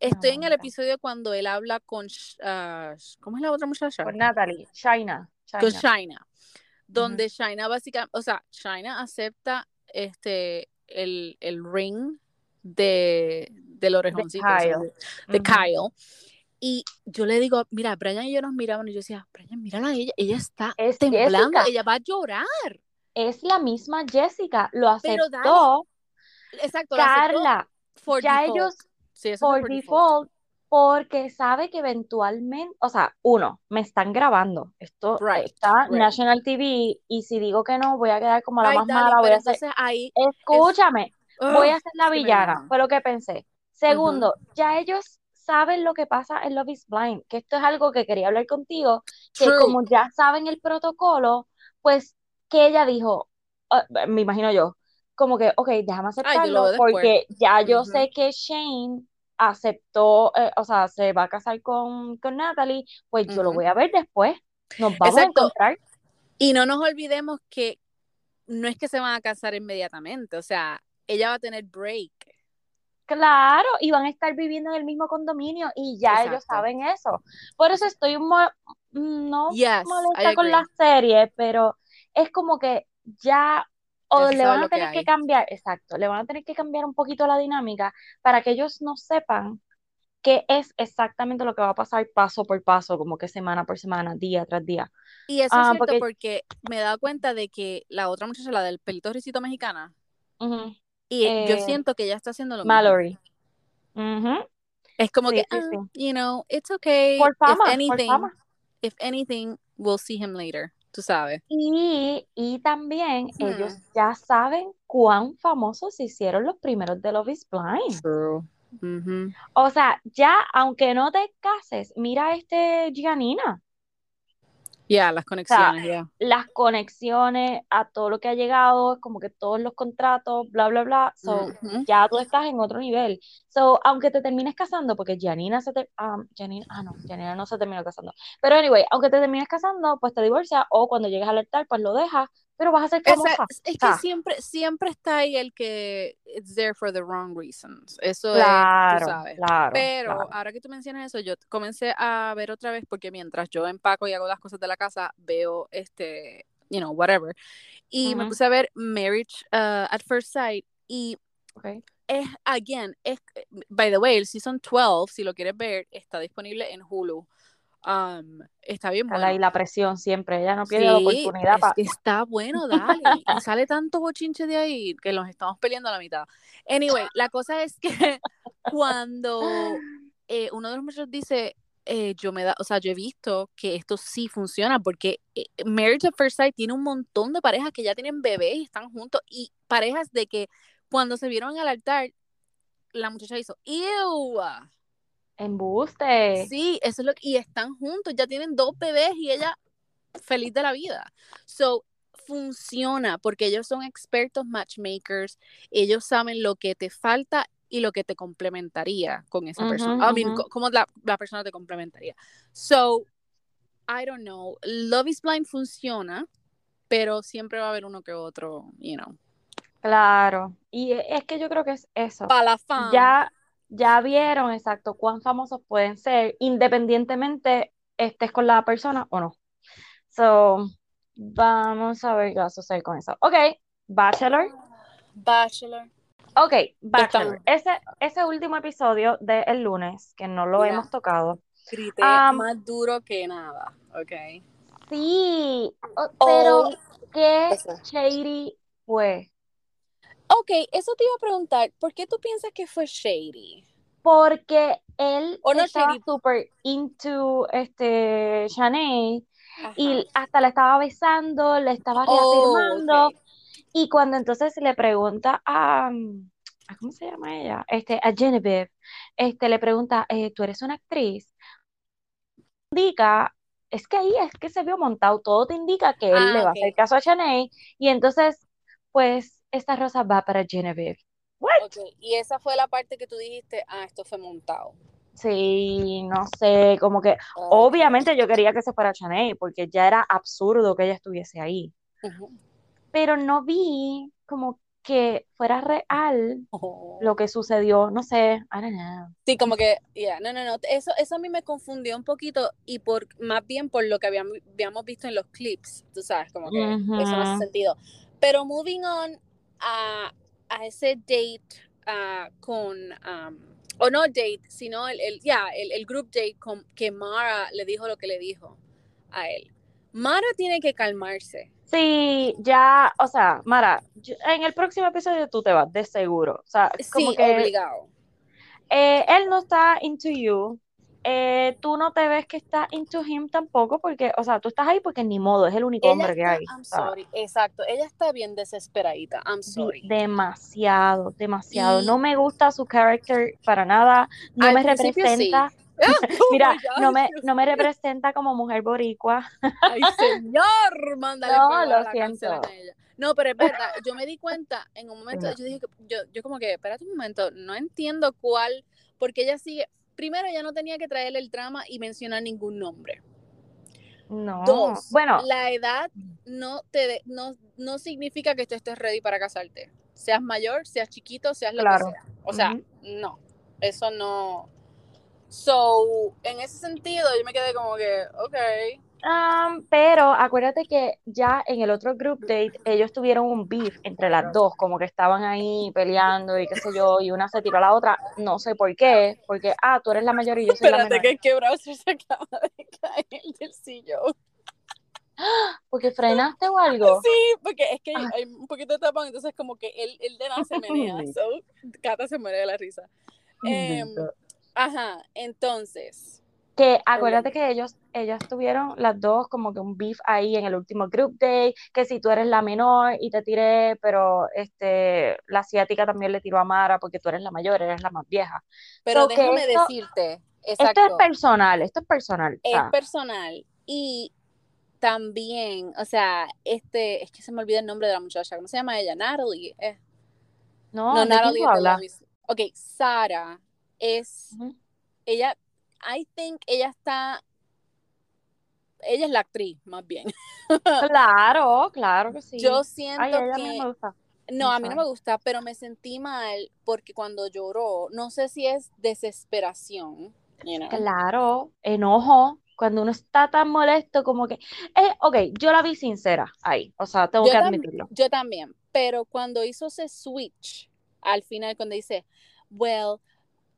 [SPEAKER 1] estoy en el
[SPEAKER 2] Anda.
[SPEAKER 1] episodio cuando él habla con, ah, ¿cómo es la otra muchacha?
[SPEAKER 2] Con Natalie, China,
[SPEAKER 1] Con. Shaina, donde Shaina básicamente, o sea, Shaina acepta este, el, el ring de, del
[SPEAKER 2] De
[SPEAKER 1] orejoncito, o sea,
[SPEAKER 2] Kyle.
[SPEAKER 1] de, de. Kyle. Y yo le digo, mira, Brian y yo nos miraban y yo decía, Brian, mírala a ella, ella está
[SPEAKER 2] Es
[SPEAKER 1] temblando,
[SPEAKER 2] Jessica,
[SPEAKER 1] ella va a llorar.
[SPEAKER 2] es la misma Jessica, lo
[SPEAKER 1] Pero dale,
[SPEAKER 2] aceptó
[SPEAKER 1] exacto,
[SPEAKER 2] Carla.
[SPEAKER 1] for
[SPEAKER 2] Ya
[SPEAKER 1] default.
[SPEAKER 2] ellos
[SPEAKER 1] Sí, eso fue
[SPEAKER 2] por
[SPEAKER 1] default.
[SPEAKER 2] default, porque sabe que eventualmente, o sea, uno, me están grabando. Esto
[SPEAKER 1] Right,
[SPEAKER 2] está
[SPEAKER 1] right.
[SPEAKER 2] National TV y si digo que no, voy a quedar como la
[SPEAKER 1] Ay,
[SPEAKER 2] más
[SPEAKER 1] dale,
[SPEAKER 2] mala, voy a
[SPEAKER 1] entonces ahí es,
[SPEAKER 2] escúchame, voy a ser la villana, fue lo que pensé. Segundo, ya ellos saben lo que pasa en Love is Blind, que esto es algo que quería hablar contigo, que
[SPEAKER 1] True.
[SPEAKER 2] como ya saben el protocolo, pues que ella dijo, ah, me imagino yo, como que, ok, déjame aceptarlo porque ya yo sé que Shane aceptó, eh, o sea, se va a casar con, con Natalie, pues yo lo voy a ver después, nos vamos a encontrar.
[SPEAKER 1] Y no nos olvidemos que no es que se van a casar inmediatamente, o sea, ella va a tener break.
[SPEAKER 2] Claro, y van a estar viviendo en el mismo condominio y ya ellos saben eso. Por eso estoy mo- no
[SPEAKER 1] Yes,
[SPEAKER 2] molesta con la serie, pero es como que ya o le van a
[SPEAKER 1] que
[SPEAKER 2] tener que cambiar, exacto, le van a tener que cambiar un poquito la dinámica para que ellos no sepan qué es exactamente lo que va a pasar paso por paso, como que semana por semana, día tras día.
[SPEAKER 1] Y eso
[SPEAKER 2] Ah,
[SPEAKER 1] es cierto
[SPEAKER 2] porque-
[SPEAKER 1] porque me he dado cuenta de que la otra muchacha, la del pelito ricito mexicana, y yo
[SPEAKER 2] Eh,
[SPEAKER 1] siento que ella está haciendo lo
[SPEAKER 2] Mallory.
[SPEAKER 1] Mismo. Es como
[SPEAKER 2] Sí,
[SPEAKER 1] que,
[SPEAKER 2] sí,
[SPEAKER 1] ah, you know, it's okay.
[SPEAKER 2] Por fama,
[SPEAKER 1] if
[SPEAKER 2] por
[SPEAKER 1] anything,
[SPEAKER 2] fama.
[SPEAKER 1] if anything, we'll see him later. Tú sabes.
[SPEAKER 2] Y, y también ellos ya saben cuán famosos se hicieron los primeros de Love is Blind.
[SPEAKER 1] True.
[SPEAKER 2] O sea, ya aunque no te cases, mira este Gianina,
[SPEAKER 1] Ya, las conexiones, ya.
[SPEAKER 2] las conexiones a todo lo que ha llegado, es como que todos los contratos, bla, bla, bla. So, ya tú estás en otro nivel. So, aunque te termines casando, porque Gianina se te, ah, Gianina, ah, no, Gianina no se terminó casando. Pero anyway, aunque te termines casando, pues te divorcias o cuando llegues al altar, pues lo dejas, pero vas a ser
[SPEAKER 1] Esa-
[SPEAKER 2] famosa.
[SPEAKER 1] es que siempre, siempre está ahí el que it's there for the wrong reasons. Eso
[SPEAKER 2] Claro,
[SPEAKER 1] es, tú sabes.
[SPEAKER 2] claro,
[SPEAKER 1] Pero
[SPEAKER 2] claro.
[SPEAKER 1] ahora que tú mencionas eso, yo comencé a ver otra vez porque mientras yo empaco y hago las cosas de la casa, veo este, you know, whatever. Y me
[SPEAKER 2] Ujú.
[SPEAKER 1] puse a ver Marriage uh, at First Sight y
[SPEAKER 2] Ok.
[SPEAKER 1] es, again, es, by the way, el season 12, si lo quieres ver, está disponible en Hulu. Um, está bien bueno.
[SPEAKER 2] Y la presión siempre, ella no pierde la
[SPEAKER 1] Sí,
[SPEAKER 2] oportunidad
[SPEAKER 1] es
[SPEAKER 2] para...
[SPEAKER 1] que está bueno, dale. Y sale tanto bochinche de ahí que nos estamos peleando a la mitad. Anyway, la cosa es que cuando eh, uno de los muchachos dice, eh, yo me da, o sea, yo he visto que esto sí funciona porque eh, Marriage at First Sight tiene un montón de parejas que ya tienen bebés y están juntos y parejas de que cuando se vieron al altar, la muchacha hizo, ¡Ew!
[SPEAKER 2] Embuste.
[SPEAKER 1] Sí, eso es lo que, y están juntos, ya tienen dos bebés y ella feliz de la vida. So, funciona porque ellos son expertos matchmakers, ellos saben lo que te falta y lo que te complementaría con esa persona. I mean, cómo la, la persona te complementaría. So, I don't know. Love is Blind funciona, pero siempre va a haber uno que otro, you know.
[SPEAKER 2] Claro. Y e- es que yo creo que es eso.
[SPEAKER 1] Para la fama.
[SPEAKER 2] Ya, ya vieron exacto cuán famosos pueden ser, independientemente estés con la persona o no. So, vamos a ver qué va a suceder con eso. Ok, Bachelor.
[SPEAKER 1] Bachelor.
[SPEAKER 2] Ok, Bachelor. Ese, ese último episodio del lunes, que no lo
[SPEAKER 1] Mira.
[SPEAKER 2] hemos tocado.
[SPEAKER 1] Grité
[SPEAKER 2] Um,
[SPEAKER 1] más duro que nada, ok.
[SPEAKER 2] Sí, o- pero
[SPEAKER 1] Oh,
[SPEAKER 2] qué shady fue.
[SPEAKER 1] Ok, eso te iba a preguntar, ¿por qué tú piensas que fue shady?
[SPEAKER 2] Porque él
[SPEAKER 1] no
[SPEAKER 2] estaba súper into este Shanae y hasta la estaba besando, le estaba
[SPEAKER 1] Oh,
[SPEAKER 2] reafirmando. Y cuando entonces le pregunta a, mm, a- ¿cómo se llama ella? Este, a Genevieve, este, le pregunta, eh, ¿tú eres una actriz? Indica, es que ahí es que se vio montado, todo te indica que él le
[SPEAKER 1] Ah,
[SPEAKER 2] va a hacer caso a Shanae y entonces, pues, esta rosa va para Genevieve. ¿What?
[SPEAKER 1] Ok, y esa fue la parte que tú dijiste, ah, esto fue montado.
[SPEAKER 2] Sí, no sé, como que
[SPEAKER 1] Ok.
[SPEAKER 2] obviamente yo quería que se fuera Shanae porque ya era absurdo que ella estuviese ahí,
[SPEAKER 1] Ujú.
[SPEAKER 2] pero no vi como que fuera real
[SPEAKER 1] Oh.
[SPEAKER 2] lo que sucedió, no sé, I don't know.
[SPEAKER 1] Sí, como que, yeah, no, no, no, eso, eso a mí me confundió un poquito y por, más bien por lo que habíamos, habíamos visto en los clips, tú sabes, como que eso no hace sentido. Pero moving on a, a ese date ah, con, um, o no date, sino el, el, ya, el, el group date con, que Mara le dijo lo que le dijo a él. Mara tiene que calmarse.
[SPEAKER 2] Sí, ya, o sea, Mara, en el próximo episodio tú te vas, de seguro. O sea, como
[SPEAKER 1] Sí,
[SPEAKER 2] que
[SPEAKER 1] obligado.
[SPEAKER 2] eh, él no está into you, eh, tú no te ves que está into him tampoco, porque, o sea, tú estás ahí porque ni modo, es el único
[SPEAKER 1] Ella
[SPEAKER 2] hombre que hay.
[SPEAKER 1] I'm sorry, exacto, ella está bien desesperadita, I'm sorry.
[SPEAKER 2] demasiado, demasiado.
[SPEAKER 1] Y
[SPEAKER 2] No me gusta su character para nada, no
[SPEAKER 1] al
[SPEAKER 2] me
[SPEAKER 1] sí.
[SPEAKER 2] representa,
[SPEAKER 1] Oh
[SPEAKER 2] mira, no me, no me representa como mujer boricua.
[SPEAKER 1] Ay, señor, mándale
[SPEAKER 2] No, lo
[SPEAKER 1] la
[SPEAKER 2] siento.
[SPEAKER 1] a ella. No, pero es verdad, yo me di cuenta en un momento, yo dije, yo, yo como que, espérate un momento, no entiendo cuál, porque ella sigue, primero ella no tenía que traerle el drama y mencionar ningún nombre.
[SPEAKER 2] No,
[SPEAKER 1] Dos,
[SPEAKER 2] bueno,
[SPEAKER 1] la edad no te de- no, no significa que tú estés ready para casarte. seas mayor, seas chiquito, seas lo
[SPEAKER 2] Claro.
[SPEAKER 1] que sea. O sea, no, eso no. So, en ese sentido, yo me quedé como que, ok.
[SPEAKER 2] Um, pero acuérdate que ya en el otro group date ellos tuvieron un beef entre las dos, como que estaban ahí peleando y qué sé yo, y una se tiró a la otra, no sé por qué, porque, ah, tú eres la mayor y yo soy la
[SPEAKER 1] Espérate
[SPEAKER 2] menor,
[SPEAKER 1] que, que Browser se acaba de caer del sillón.
[SPEAKER 2] porque frenaste o algo.
[SPEAKER 1] Sí, porque es que
[SPEAKER 2] Ah.
[SPEAKER 1] hay un poquito de tapón, entonces como que él, él de nada se menea. So, Cata se muere de la risa. Em, ajá, entonces.
[SPEAKER 2] Que acuérdate que ellos, ellas tuvieron las dos como que un beef ahí en el último group day, que si tú eres la menor y te tiré, pero este, la asiática también le tiró a Mara porque tú eres la mayor, eres la más vieja.
[SPEAKER 1] Pero
[SPEAKER 2] So
[SPEAKER 1] déjame
[SPEAKER 2] esto-
[SPEAKER 1] decirte,
[SPEAKER 2] Esto es personal, esto es personal.
[SPEAKER 1] es personal y también, o sea, este, es que se me olvida el nombre de la muchacha, ¿cómo se llama ella? Natalie. eh,
[SPEAKER 2] no,
[SPEAKER 1] no,
[SPEAKER 2] ¿de quién
[SPEAKER 1] Natalie. Ok, Sara es, ella, I think ella está, ella es la actriz, más bien.
[SPEAKER 2] Claro, claro que sí.
[SPEAKER 1] Yo siento
[SPEAKER 2] Ay, ella a mí
[SPEAKER 1] que,
[SPEAKER 2] me gusta.
[SPEAKER 1] no, a mí no me gusta, pero me sentí mal porque cuando lloró, no sé si es desesperación, you know.
[SPEAKER 2] Claro, enojo, cuando uno está tan molesto como que, eh, ok, yo la vi sincera ahí, o sea, tengo
[SPEAKER 1] Yo,
[SPEAKER 2] que
[SPEAKER 1] tam-
[SPEAKER 2] admitirlo.
[SPEAKER 1] yo también, pero cuando hizo ese switch, al final cuando dice, well,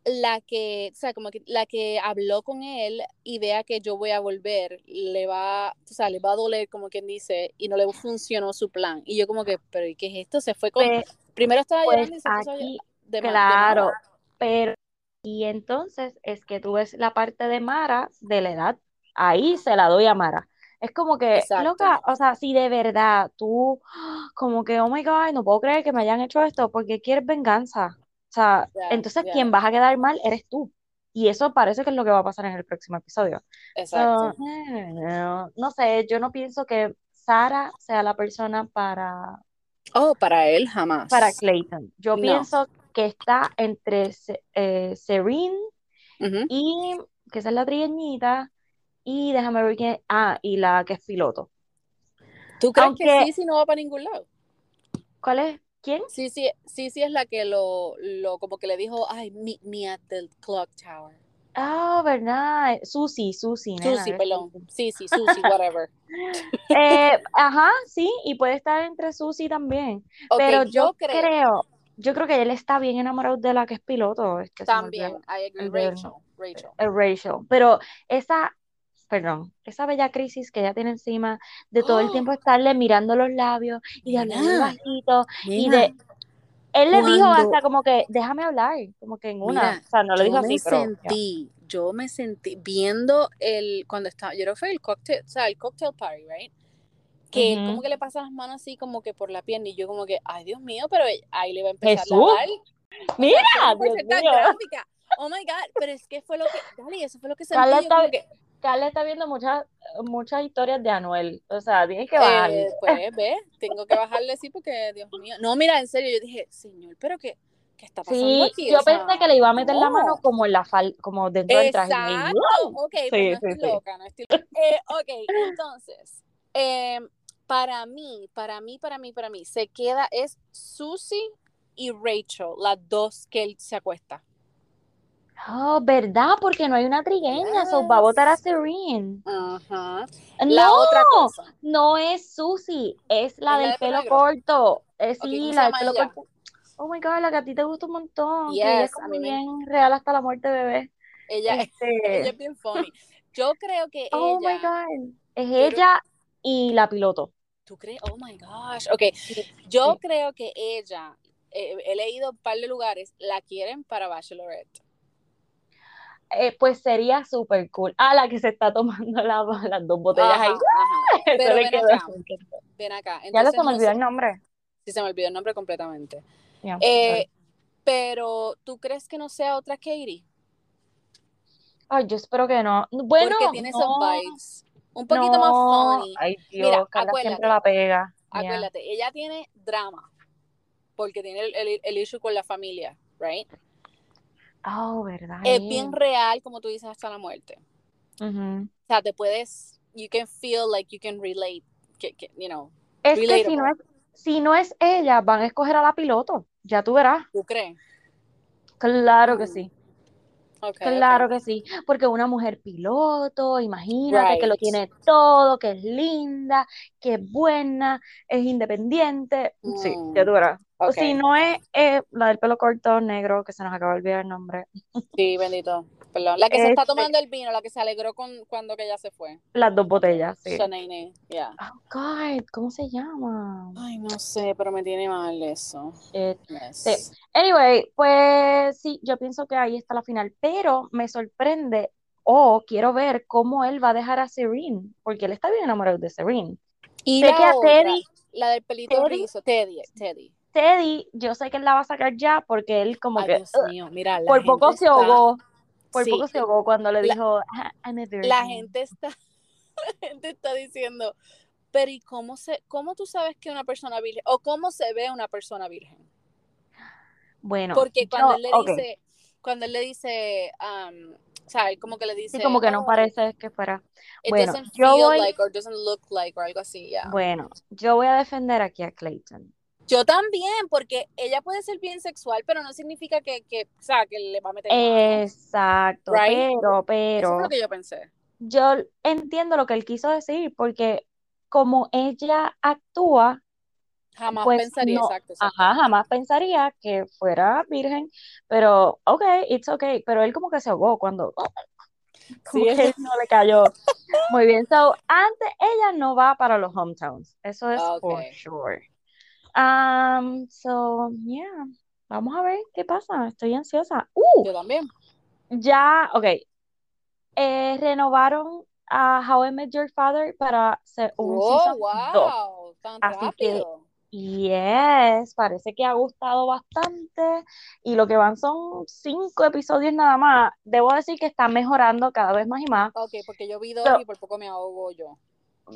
[SPEAKER 1] la que, o sea, como que la que habló con él y vea que yo voy a volver, le va, o sea, le va a doler, como quien dice, y no le funcionó su plan. Y yo como que, pero ¿y qué es esto? Se fue con,
[SPEAKER 2] Pe-
[SPEAKER 1] primero estaba
[SPEAKER 2] Pues
[SPEAKER 1] llorando y se puso
[SPEAKER 2] aquí,
[SPEAKER 1] de
[SPEAKER 2] claro, pero, y entonces es que tú ves la parte de Mara, de la edad, ahí se la doy a Mara. Es como que,
[SPEAKER 1] Exacto.
[SPEAKER 2] loca, o sea, si de verdad tú, como que, oh my God, no puedo creer que me hayan hecho esto, porque quieres venganza. O sea, entonces
[SPEAKER 1] ya.
[SPEAKER 2] quien vas a quedar mal eres tú. Y eso parece que es lo que va a pasar en el próximo episodio. So,
[SPEAKER 1] Exacto.
[SPEAKER 2] eh, no, no sé, yo no pienso que Sara sea la persona para,
[SPEAKER 1] Oh, para él jamás.
[SPEAKER 2] para Clayton. Yo
[SPEAKER 1] No.
[SPEAKER 2] pienso que está entre eh, Serene y, que esa es la trigueñita, y déjame ver quién, ah, y la que es piloto.
[SPEAKER 1] ¿Tú crees que sí, sí no va para ningún lado?
[SPEAKER 2] ¿Cuál es? ¿Quién?
[SPEAKER 1] Sí, sí, sí, sí es la que lo, lo como que le dijo, ay, meet me at the clock tower.
[SPEAKER 2] Ah, verdad. Susi, Susi, nena,
[SPEAKER 1] Susi, perdón. Sí, sí, Susi, whatever.
[SPEAKER 2] Eh, ajá, sí, y puede estar entre Susi también. Pero yo
[SPEAKER 1] yo creo,
[SPEAKER 2] creo, yo creo que él está bien enamorado de la que es piloto.
[SPEAKER 1] También, I agree, Rachel, Rachel.
[SPEAKER 2] el Rachel. Pero esa, perdón, esa bella crisis que ella tiene encima de todo el tiempo estarle mirando los labios y de hablarle
[SPEAKER 1] Nena,
[SPEAKER 2] bajito. y
[SPEAKER 1] Nena,
[SPEAKER 2] de- Él le dijo hasta como que, déjame hablar, como que en una.
[SPEAKER 1] Mira,
[SPEAKER 2] o sea, no lo dijo así, pero.
[SPEAKER 1] sentí, yo me sentí viendo el, cuando estaba, yo creo que fue el cocktail, o sea, el cocktail party, right? Que como que le pasa las manos así como que por la pierna y yo como que, ay Dios mío, pero ahí le va a empezar
[SPEAKER 2] Jesús,
[SPEAKER 1] a dar.
[SPEAKER 2] Mira,
[SPEAKER 1] ¿cómo puede
[SPEAKER 2] Dios
[SPEAKER 1] ser tan
[SPEAKER 2] mío.
[SPEAKER 1] gráfica? Oh my God, pero es que fue lo que, dale, eso fue lo que sentí. Yo como que,
[SPEAKER 2] Carla está viendo muchas, muchas historias de Anuel. O sea, tienes que
[SPEAKER 1] eh,
[SPEAKER 2] bajarle.
[SPEAKER 1] pues ve, tengo que bajarle sí porque, Dios mío. No, mira, en serio, yo dije, señor, pero qué, qué está pasando
[SPEAKER 2] Sí,
[SPEAKER 1] aquí?
[SPEAKER 2] yo
[SPEAKER 1] O sea,
[SPEAKER 2] pensé que le iba a meter la mano
[SPEAKER 1] no.
[SPEAKER 2] como en la fal, como dentro del traje.
[SPEAKER 1] Exacto,
[SPEAKER 2] ¡wow!
[SPEAKER 1] ok, pues
[SPEAKER 2] Sí,
[SPEAKER 1] no
[SPEAKER 2] sí,
[SPEAKER 1] estoy loca, no estoy loca. Eh, ok, entonces, eh, para mí, para mí, para mí, para mí, se queda, es Susie y Rachel, las dos que él se acuesta.
[SPEAKER 2] Oh, ¿verdad? Porque no hay una trigueña, so va a votar a
[SPEAKER 1] Yes.
[SPEAKER 2] Serene.
[SPEAKER 1] Ajá. La
[SPEAKER 2] No,
[SPEAKER 1] otra cosa.
[SPEAKER 2] no es Susie, es la
[SPEAKER 1] ¿Es la
[SPEAKER 2] del
[SPEAKER 1] de pelo negro?
[SPEAKER 2] corto. Eh,
[SPEAKER 1] Ok,
[SPEAKER 2] sí,
[SPEAKER 1] ¿cómo se
[SPEAKER 2] la del pelo
[SPEAKER 1] ella?
[SPEAKER 2] corto. Oh my God, la que a ti te gusta un montón, que ella es
[SPEAKER 1] Yes, a
[SPEAKER 2] como
[SPEAKER 1] me
[SPEAKER 2] bien real hasta la muerte, bebé.
[SPEAKER 1] ella, ella
[SPEAKER 2] Este,
[SPEAKER 1] es bien funny. Yo creo que
[SPEAKER 2] oh my
[SPEAKER 1] ella,
[SPEAKER 2] God, es ella y la piloto.
[SPEAKER 1] ¿tú crees? Oh my gosh. Ok, yo
[SPEAKER 2] sí.
[SPEAKER 1] creo que ella, eh, he leído un par de lugares, la quieren para Bachelorette.
[SPEAKER 2] Eh, pues sería súper cool. Ah, la que se está tomando la- las dos botellas ahí.
[SPEAKER 1] Ajá, Pero ven
[SPEAKER 2] quedó
[SPEAKER 1] acá, ven acá.
[SPEAKER 2] Ya
[SPEAKER 1] Entonces
[SPEAKER 2] se me olvidó el nombre.
[SPEAKER 1] si se me olvidó el nombre completamente. Eh, pero, ¿tú crees que no sea otra Katie?
[SPEAKER 2] Ay, yo espero que no. Bueno,
[SPEAKER 1] Porque tiene esos vibes. Un poquito más funny.
[SPEAKER 2] Ay,
[SPEAKER 1] Mira,
[SPEAKER 2] Dios, Carla siempre la pega.
[SPEAKER 1] Acuérdate, ella tiene drama. Porque tiene el, el, el issue con la familia, right?
[SPEAKER 2] Oh, ¿verdad?
[SPEAKER 1] Es bien real, como tú dices, hasta la muerte. O sea, te puedes, you can feel like you can relate, que, que, you know,
[SPEAKER 2] Es que si no es, si no es ella, van a escoger a la piloto. Ya tú verás.
[SPEAKER 1] ¿Tú crees?
[SPEAKER 2] Claro que
[SPEAKER 1] Mm.
[SPEAKER 2] sí.
[SPEAKER 1] Okay,
[SPEAKER 2] Claro
[SPEAKER 1] okay.
[SPEAKER 2] que sí, porque una mujer piloto, imagínate que lo tiene todo, que es linda, que es buena, es independiente. Sí, ya
[SPEAKER 1] Mm,
[SPEAKER 2] tú verás. O Si no es eh, la del pelo corto, negro, que se nos acaba de olvidar el nombre.
[SPEAKER 1] Sí, bendito. Perdón. La que se está
[SPEAKER 2] Este,
[SPEAKER 1] tomando el vino, la que se alegró con cuando que ella se fue.
[SPEAKER 2] las dos botellas, sí.
[SPEAKER 1] Shanae, yeah.
[SPEAKER 2] Oh, God, ¿cómo se llama?
[SPEAKER 1] Ay, no sé, pero me tiene mal eso.
[SPEAKER 2] Sí.
[SPEAKER 1] Yes.
[SPEAKER 2] Anyway, pues sí, yo pienso que ahí está la final, pero me sorprende o quiero ver cómo él va a dejar a Serene, porque él está bien enamorado de Serene.
[SPEAKER 1] Y
[SPEAKER 2] Sé que
[SPEAKER 1] la
[SPEAKER 2] a
[SPEAKER 1] otra,
[SPEAKER 2] Teddy,
[SPEAKER 1] la del pelito
[SPEAKER 2] Teddy,
[SPEAKER 1] rizo, Teddy, Teddy.
[SPEAKER 2] Teddy, yo sé que él la va a sacar ya porque él como
[SPEAKER 1] Ay,
[SPEAKER 2] que
[SPEAKER 1] Dios
[SPEAKER 2] ugh,
[SPEAKER 1] mío, mira, la
[SPEAKER 2] por
[SPEAKER 1] gente
[SPEAKER 2] poco se ahogó, por
[SPEAKER 1] sí,
[SPEAKER 2] poco se ahogó cuando le
[SPEAKER 1] la,
[SPEAKER 2] dijo, "Ah, I'm a
[SPEAKER 1] la gente está, la gente está diciendo, pero ¿y cómo se, cómo tú sabes que una persona virgen, o cómo se ve una persona virgen?
[SPEAKER 2] Bueno,
[SPEAKER 1] Porque cuando
[SPEAKER 2] yo,
[SPEAKER 1] él le dice, cuando él le dice, um, o sea, él como que le
[SPEAKER 2] sí,
[SPEAKER 1] dice,
[SPEAKER 2] como que no
[SPEAKER 1] oh,
[SPEAKER 2] parece que fuera.
[SPEAKER 1] it
[SPEAKER 2] Bueno,
[SPEAKER 1] doesn't
[SPEAKER 2] yo
[SPEAKER 1] feel
[SPEAKER 2] voy,
[SPEAKER 1] like or doesn't look like o algo así, ya.
[SPEAKER 2] bueno, yo voy a defender aquí a Clayton.
[SPEAKER 1] Yo también, porque ella puede ser bien sexual, pero no significa que, que o sea, que le va a meter
[SPEAKER 2] Exacto,
[SPEAKER 1] right?
[SPEAKER 2] pero,
[SPEAKER 1] Eso
[SPEAKER 2] pero,
[SPEAKER 1] lo que yo pensé.
[SPEAKER 2] yo entiendo lo que él quiso decir, porque como ella actúa,
[SPEAKER 1] Jamás
[SPEAKER 2] pues
[SPEAKER 1] pensaría,
[SPEAKER 2] no,
[SPEAKER 1] exacto, exacto.
[SPEAKER 2] ajá, jamás pensaría que fuera virgen, pero ok, it's okay, pero él como que se ahogó cuando, como
[SPEAKER 1] Sí, es
[SPEAKER 2] que no le cayó muy bien. So, antes ella no va para los hometowns, eso es for
[SPEAKER 1] Okay.
[SPEAKER 2] sure. Um, so, yeah, vamos a ver qué pasa, estoy ansiosa. Uh,
[SPEAKER 1] Yo también.
[SPEAKER 2] ya, ok, eh, renovaron a How I Met Your Father para ser un
[SPEAKER 1] Oh,
[SPEAKER 2] season 2.
[SPEAKER 1] wow, tan
[SPEAKER 2] Así que,
[SPEAKER 1] rápido.
[SPEAKER 2] yes, parece que ha gustado bastante. Y lo que van son cinco episodios nada más. Debo decir que está mejorando cada vez más y más.
[SPEAKER 1] Ok, porque yo vi dos
[SPEAKER 2] So,
[SPEAKER 1] y por poco me ahogo yo.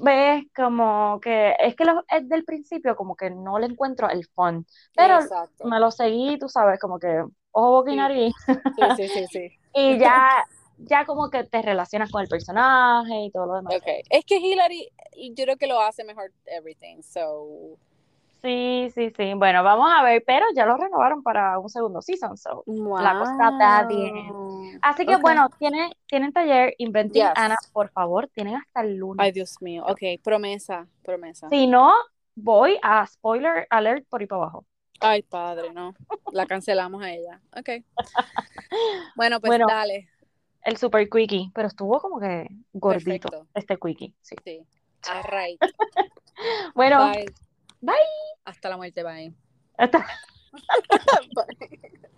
[SPEAKER 2] Ves como que es que lo, es del principio como que no le encuentro el fun. Pero
[SPEAKER 1] Exacto.
[SPEAKER 2] me lo seguí, tú sabes, como que ojo, boca y nariz.
[SPEAKER 1] sí, sí, sí, sí.
[SPEAKER 2] Y ya, ya como que te relacionas con el personaje y todo lo demás.
[SPEAKER 1] Ok, es que Hillary, yo creo que lo hace mejor everything, so.
[SPEAKER 2] Sí, sí, sí. Bueno, vamos a ver, pero ya lo renovaron para un segundo season, so la cosa está bien.
[SPEAKER 1] Wow.
[SPEAKER 2] Así que bueno, tienen, tienen taller Inventing
[SPEAKER 1] Yes.
[SPEAKER 2] Anna, por favor, tienen hasta el lunes.
[SPEAKER 1] Ay, Dios mío. Ok, promesa, promesa.
[SPEAKER 2] Si no, voy a spoiler alert por ahí para abajo.
[SPEAKER 1] Ay, padre, no. La cancelamos a ella. Ok. Bueno, pues
[SPEAKER 2] Bueno,
[SPEAKER 1] dale.
[SPEAKER 2] el super quickie, pero estuvo como que gordito
[SPEAKER 1] Perfecto.
[SPEAKER 2] este quickie, sí.
[SPEAKER 1] Sí. All right.
[SPEAKER 2] Bueno,
[SPEAKER 1] Bye.
[SPEAKER 2] Bye.
[SPEAKER 1] Hasta la muerte, bye.
[SPEAKER 2] Hasta-
[SPEAKER 1] Bye.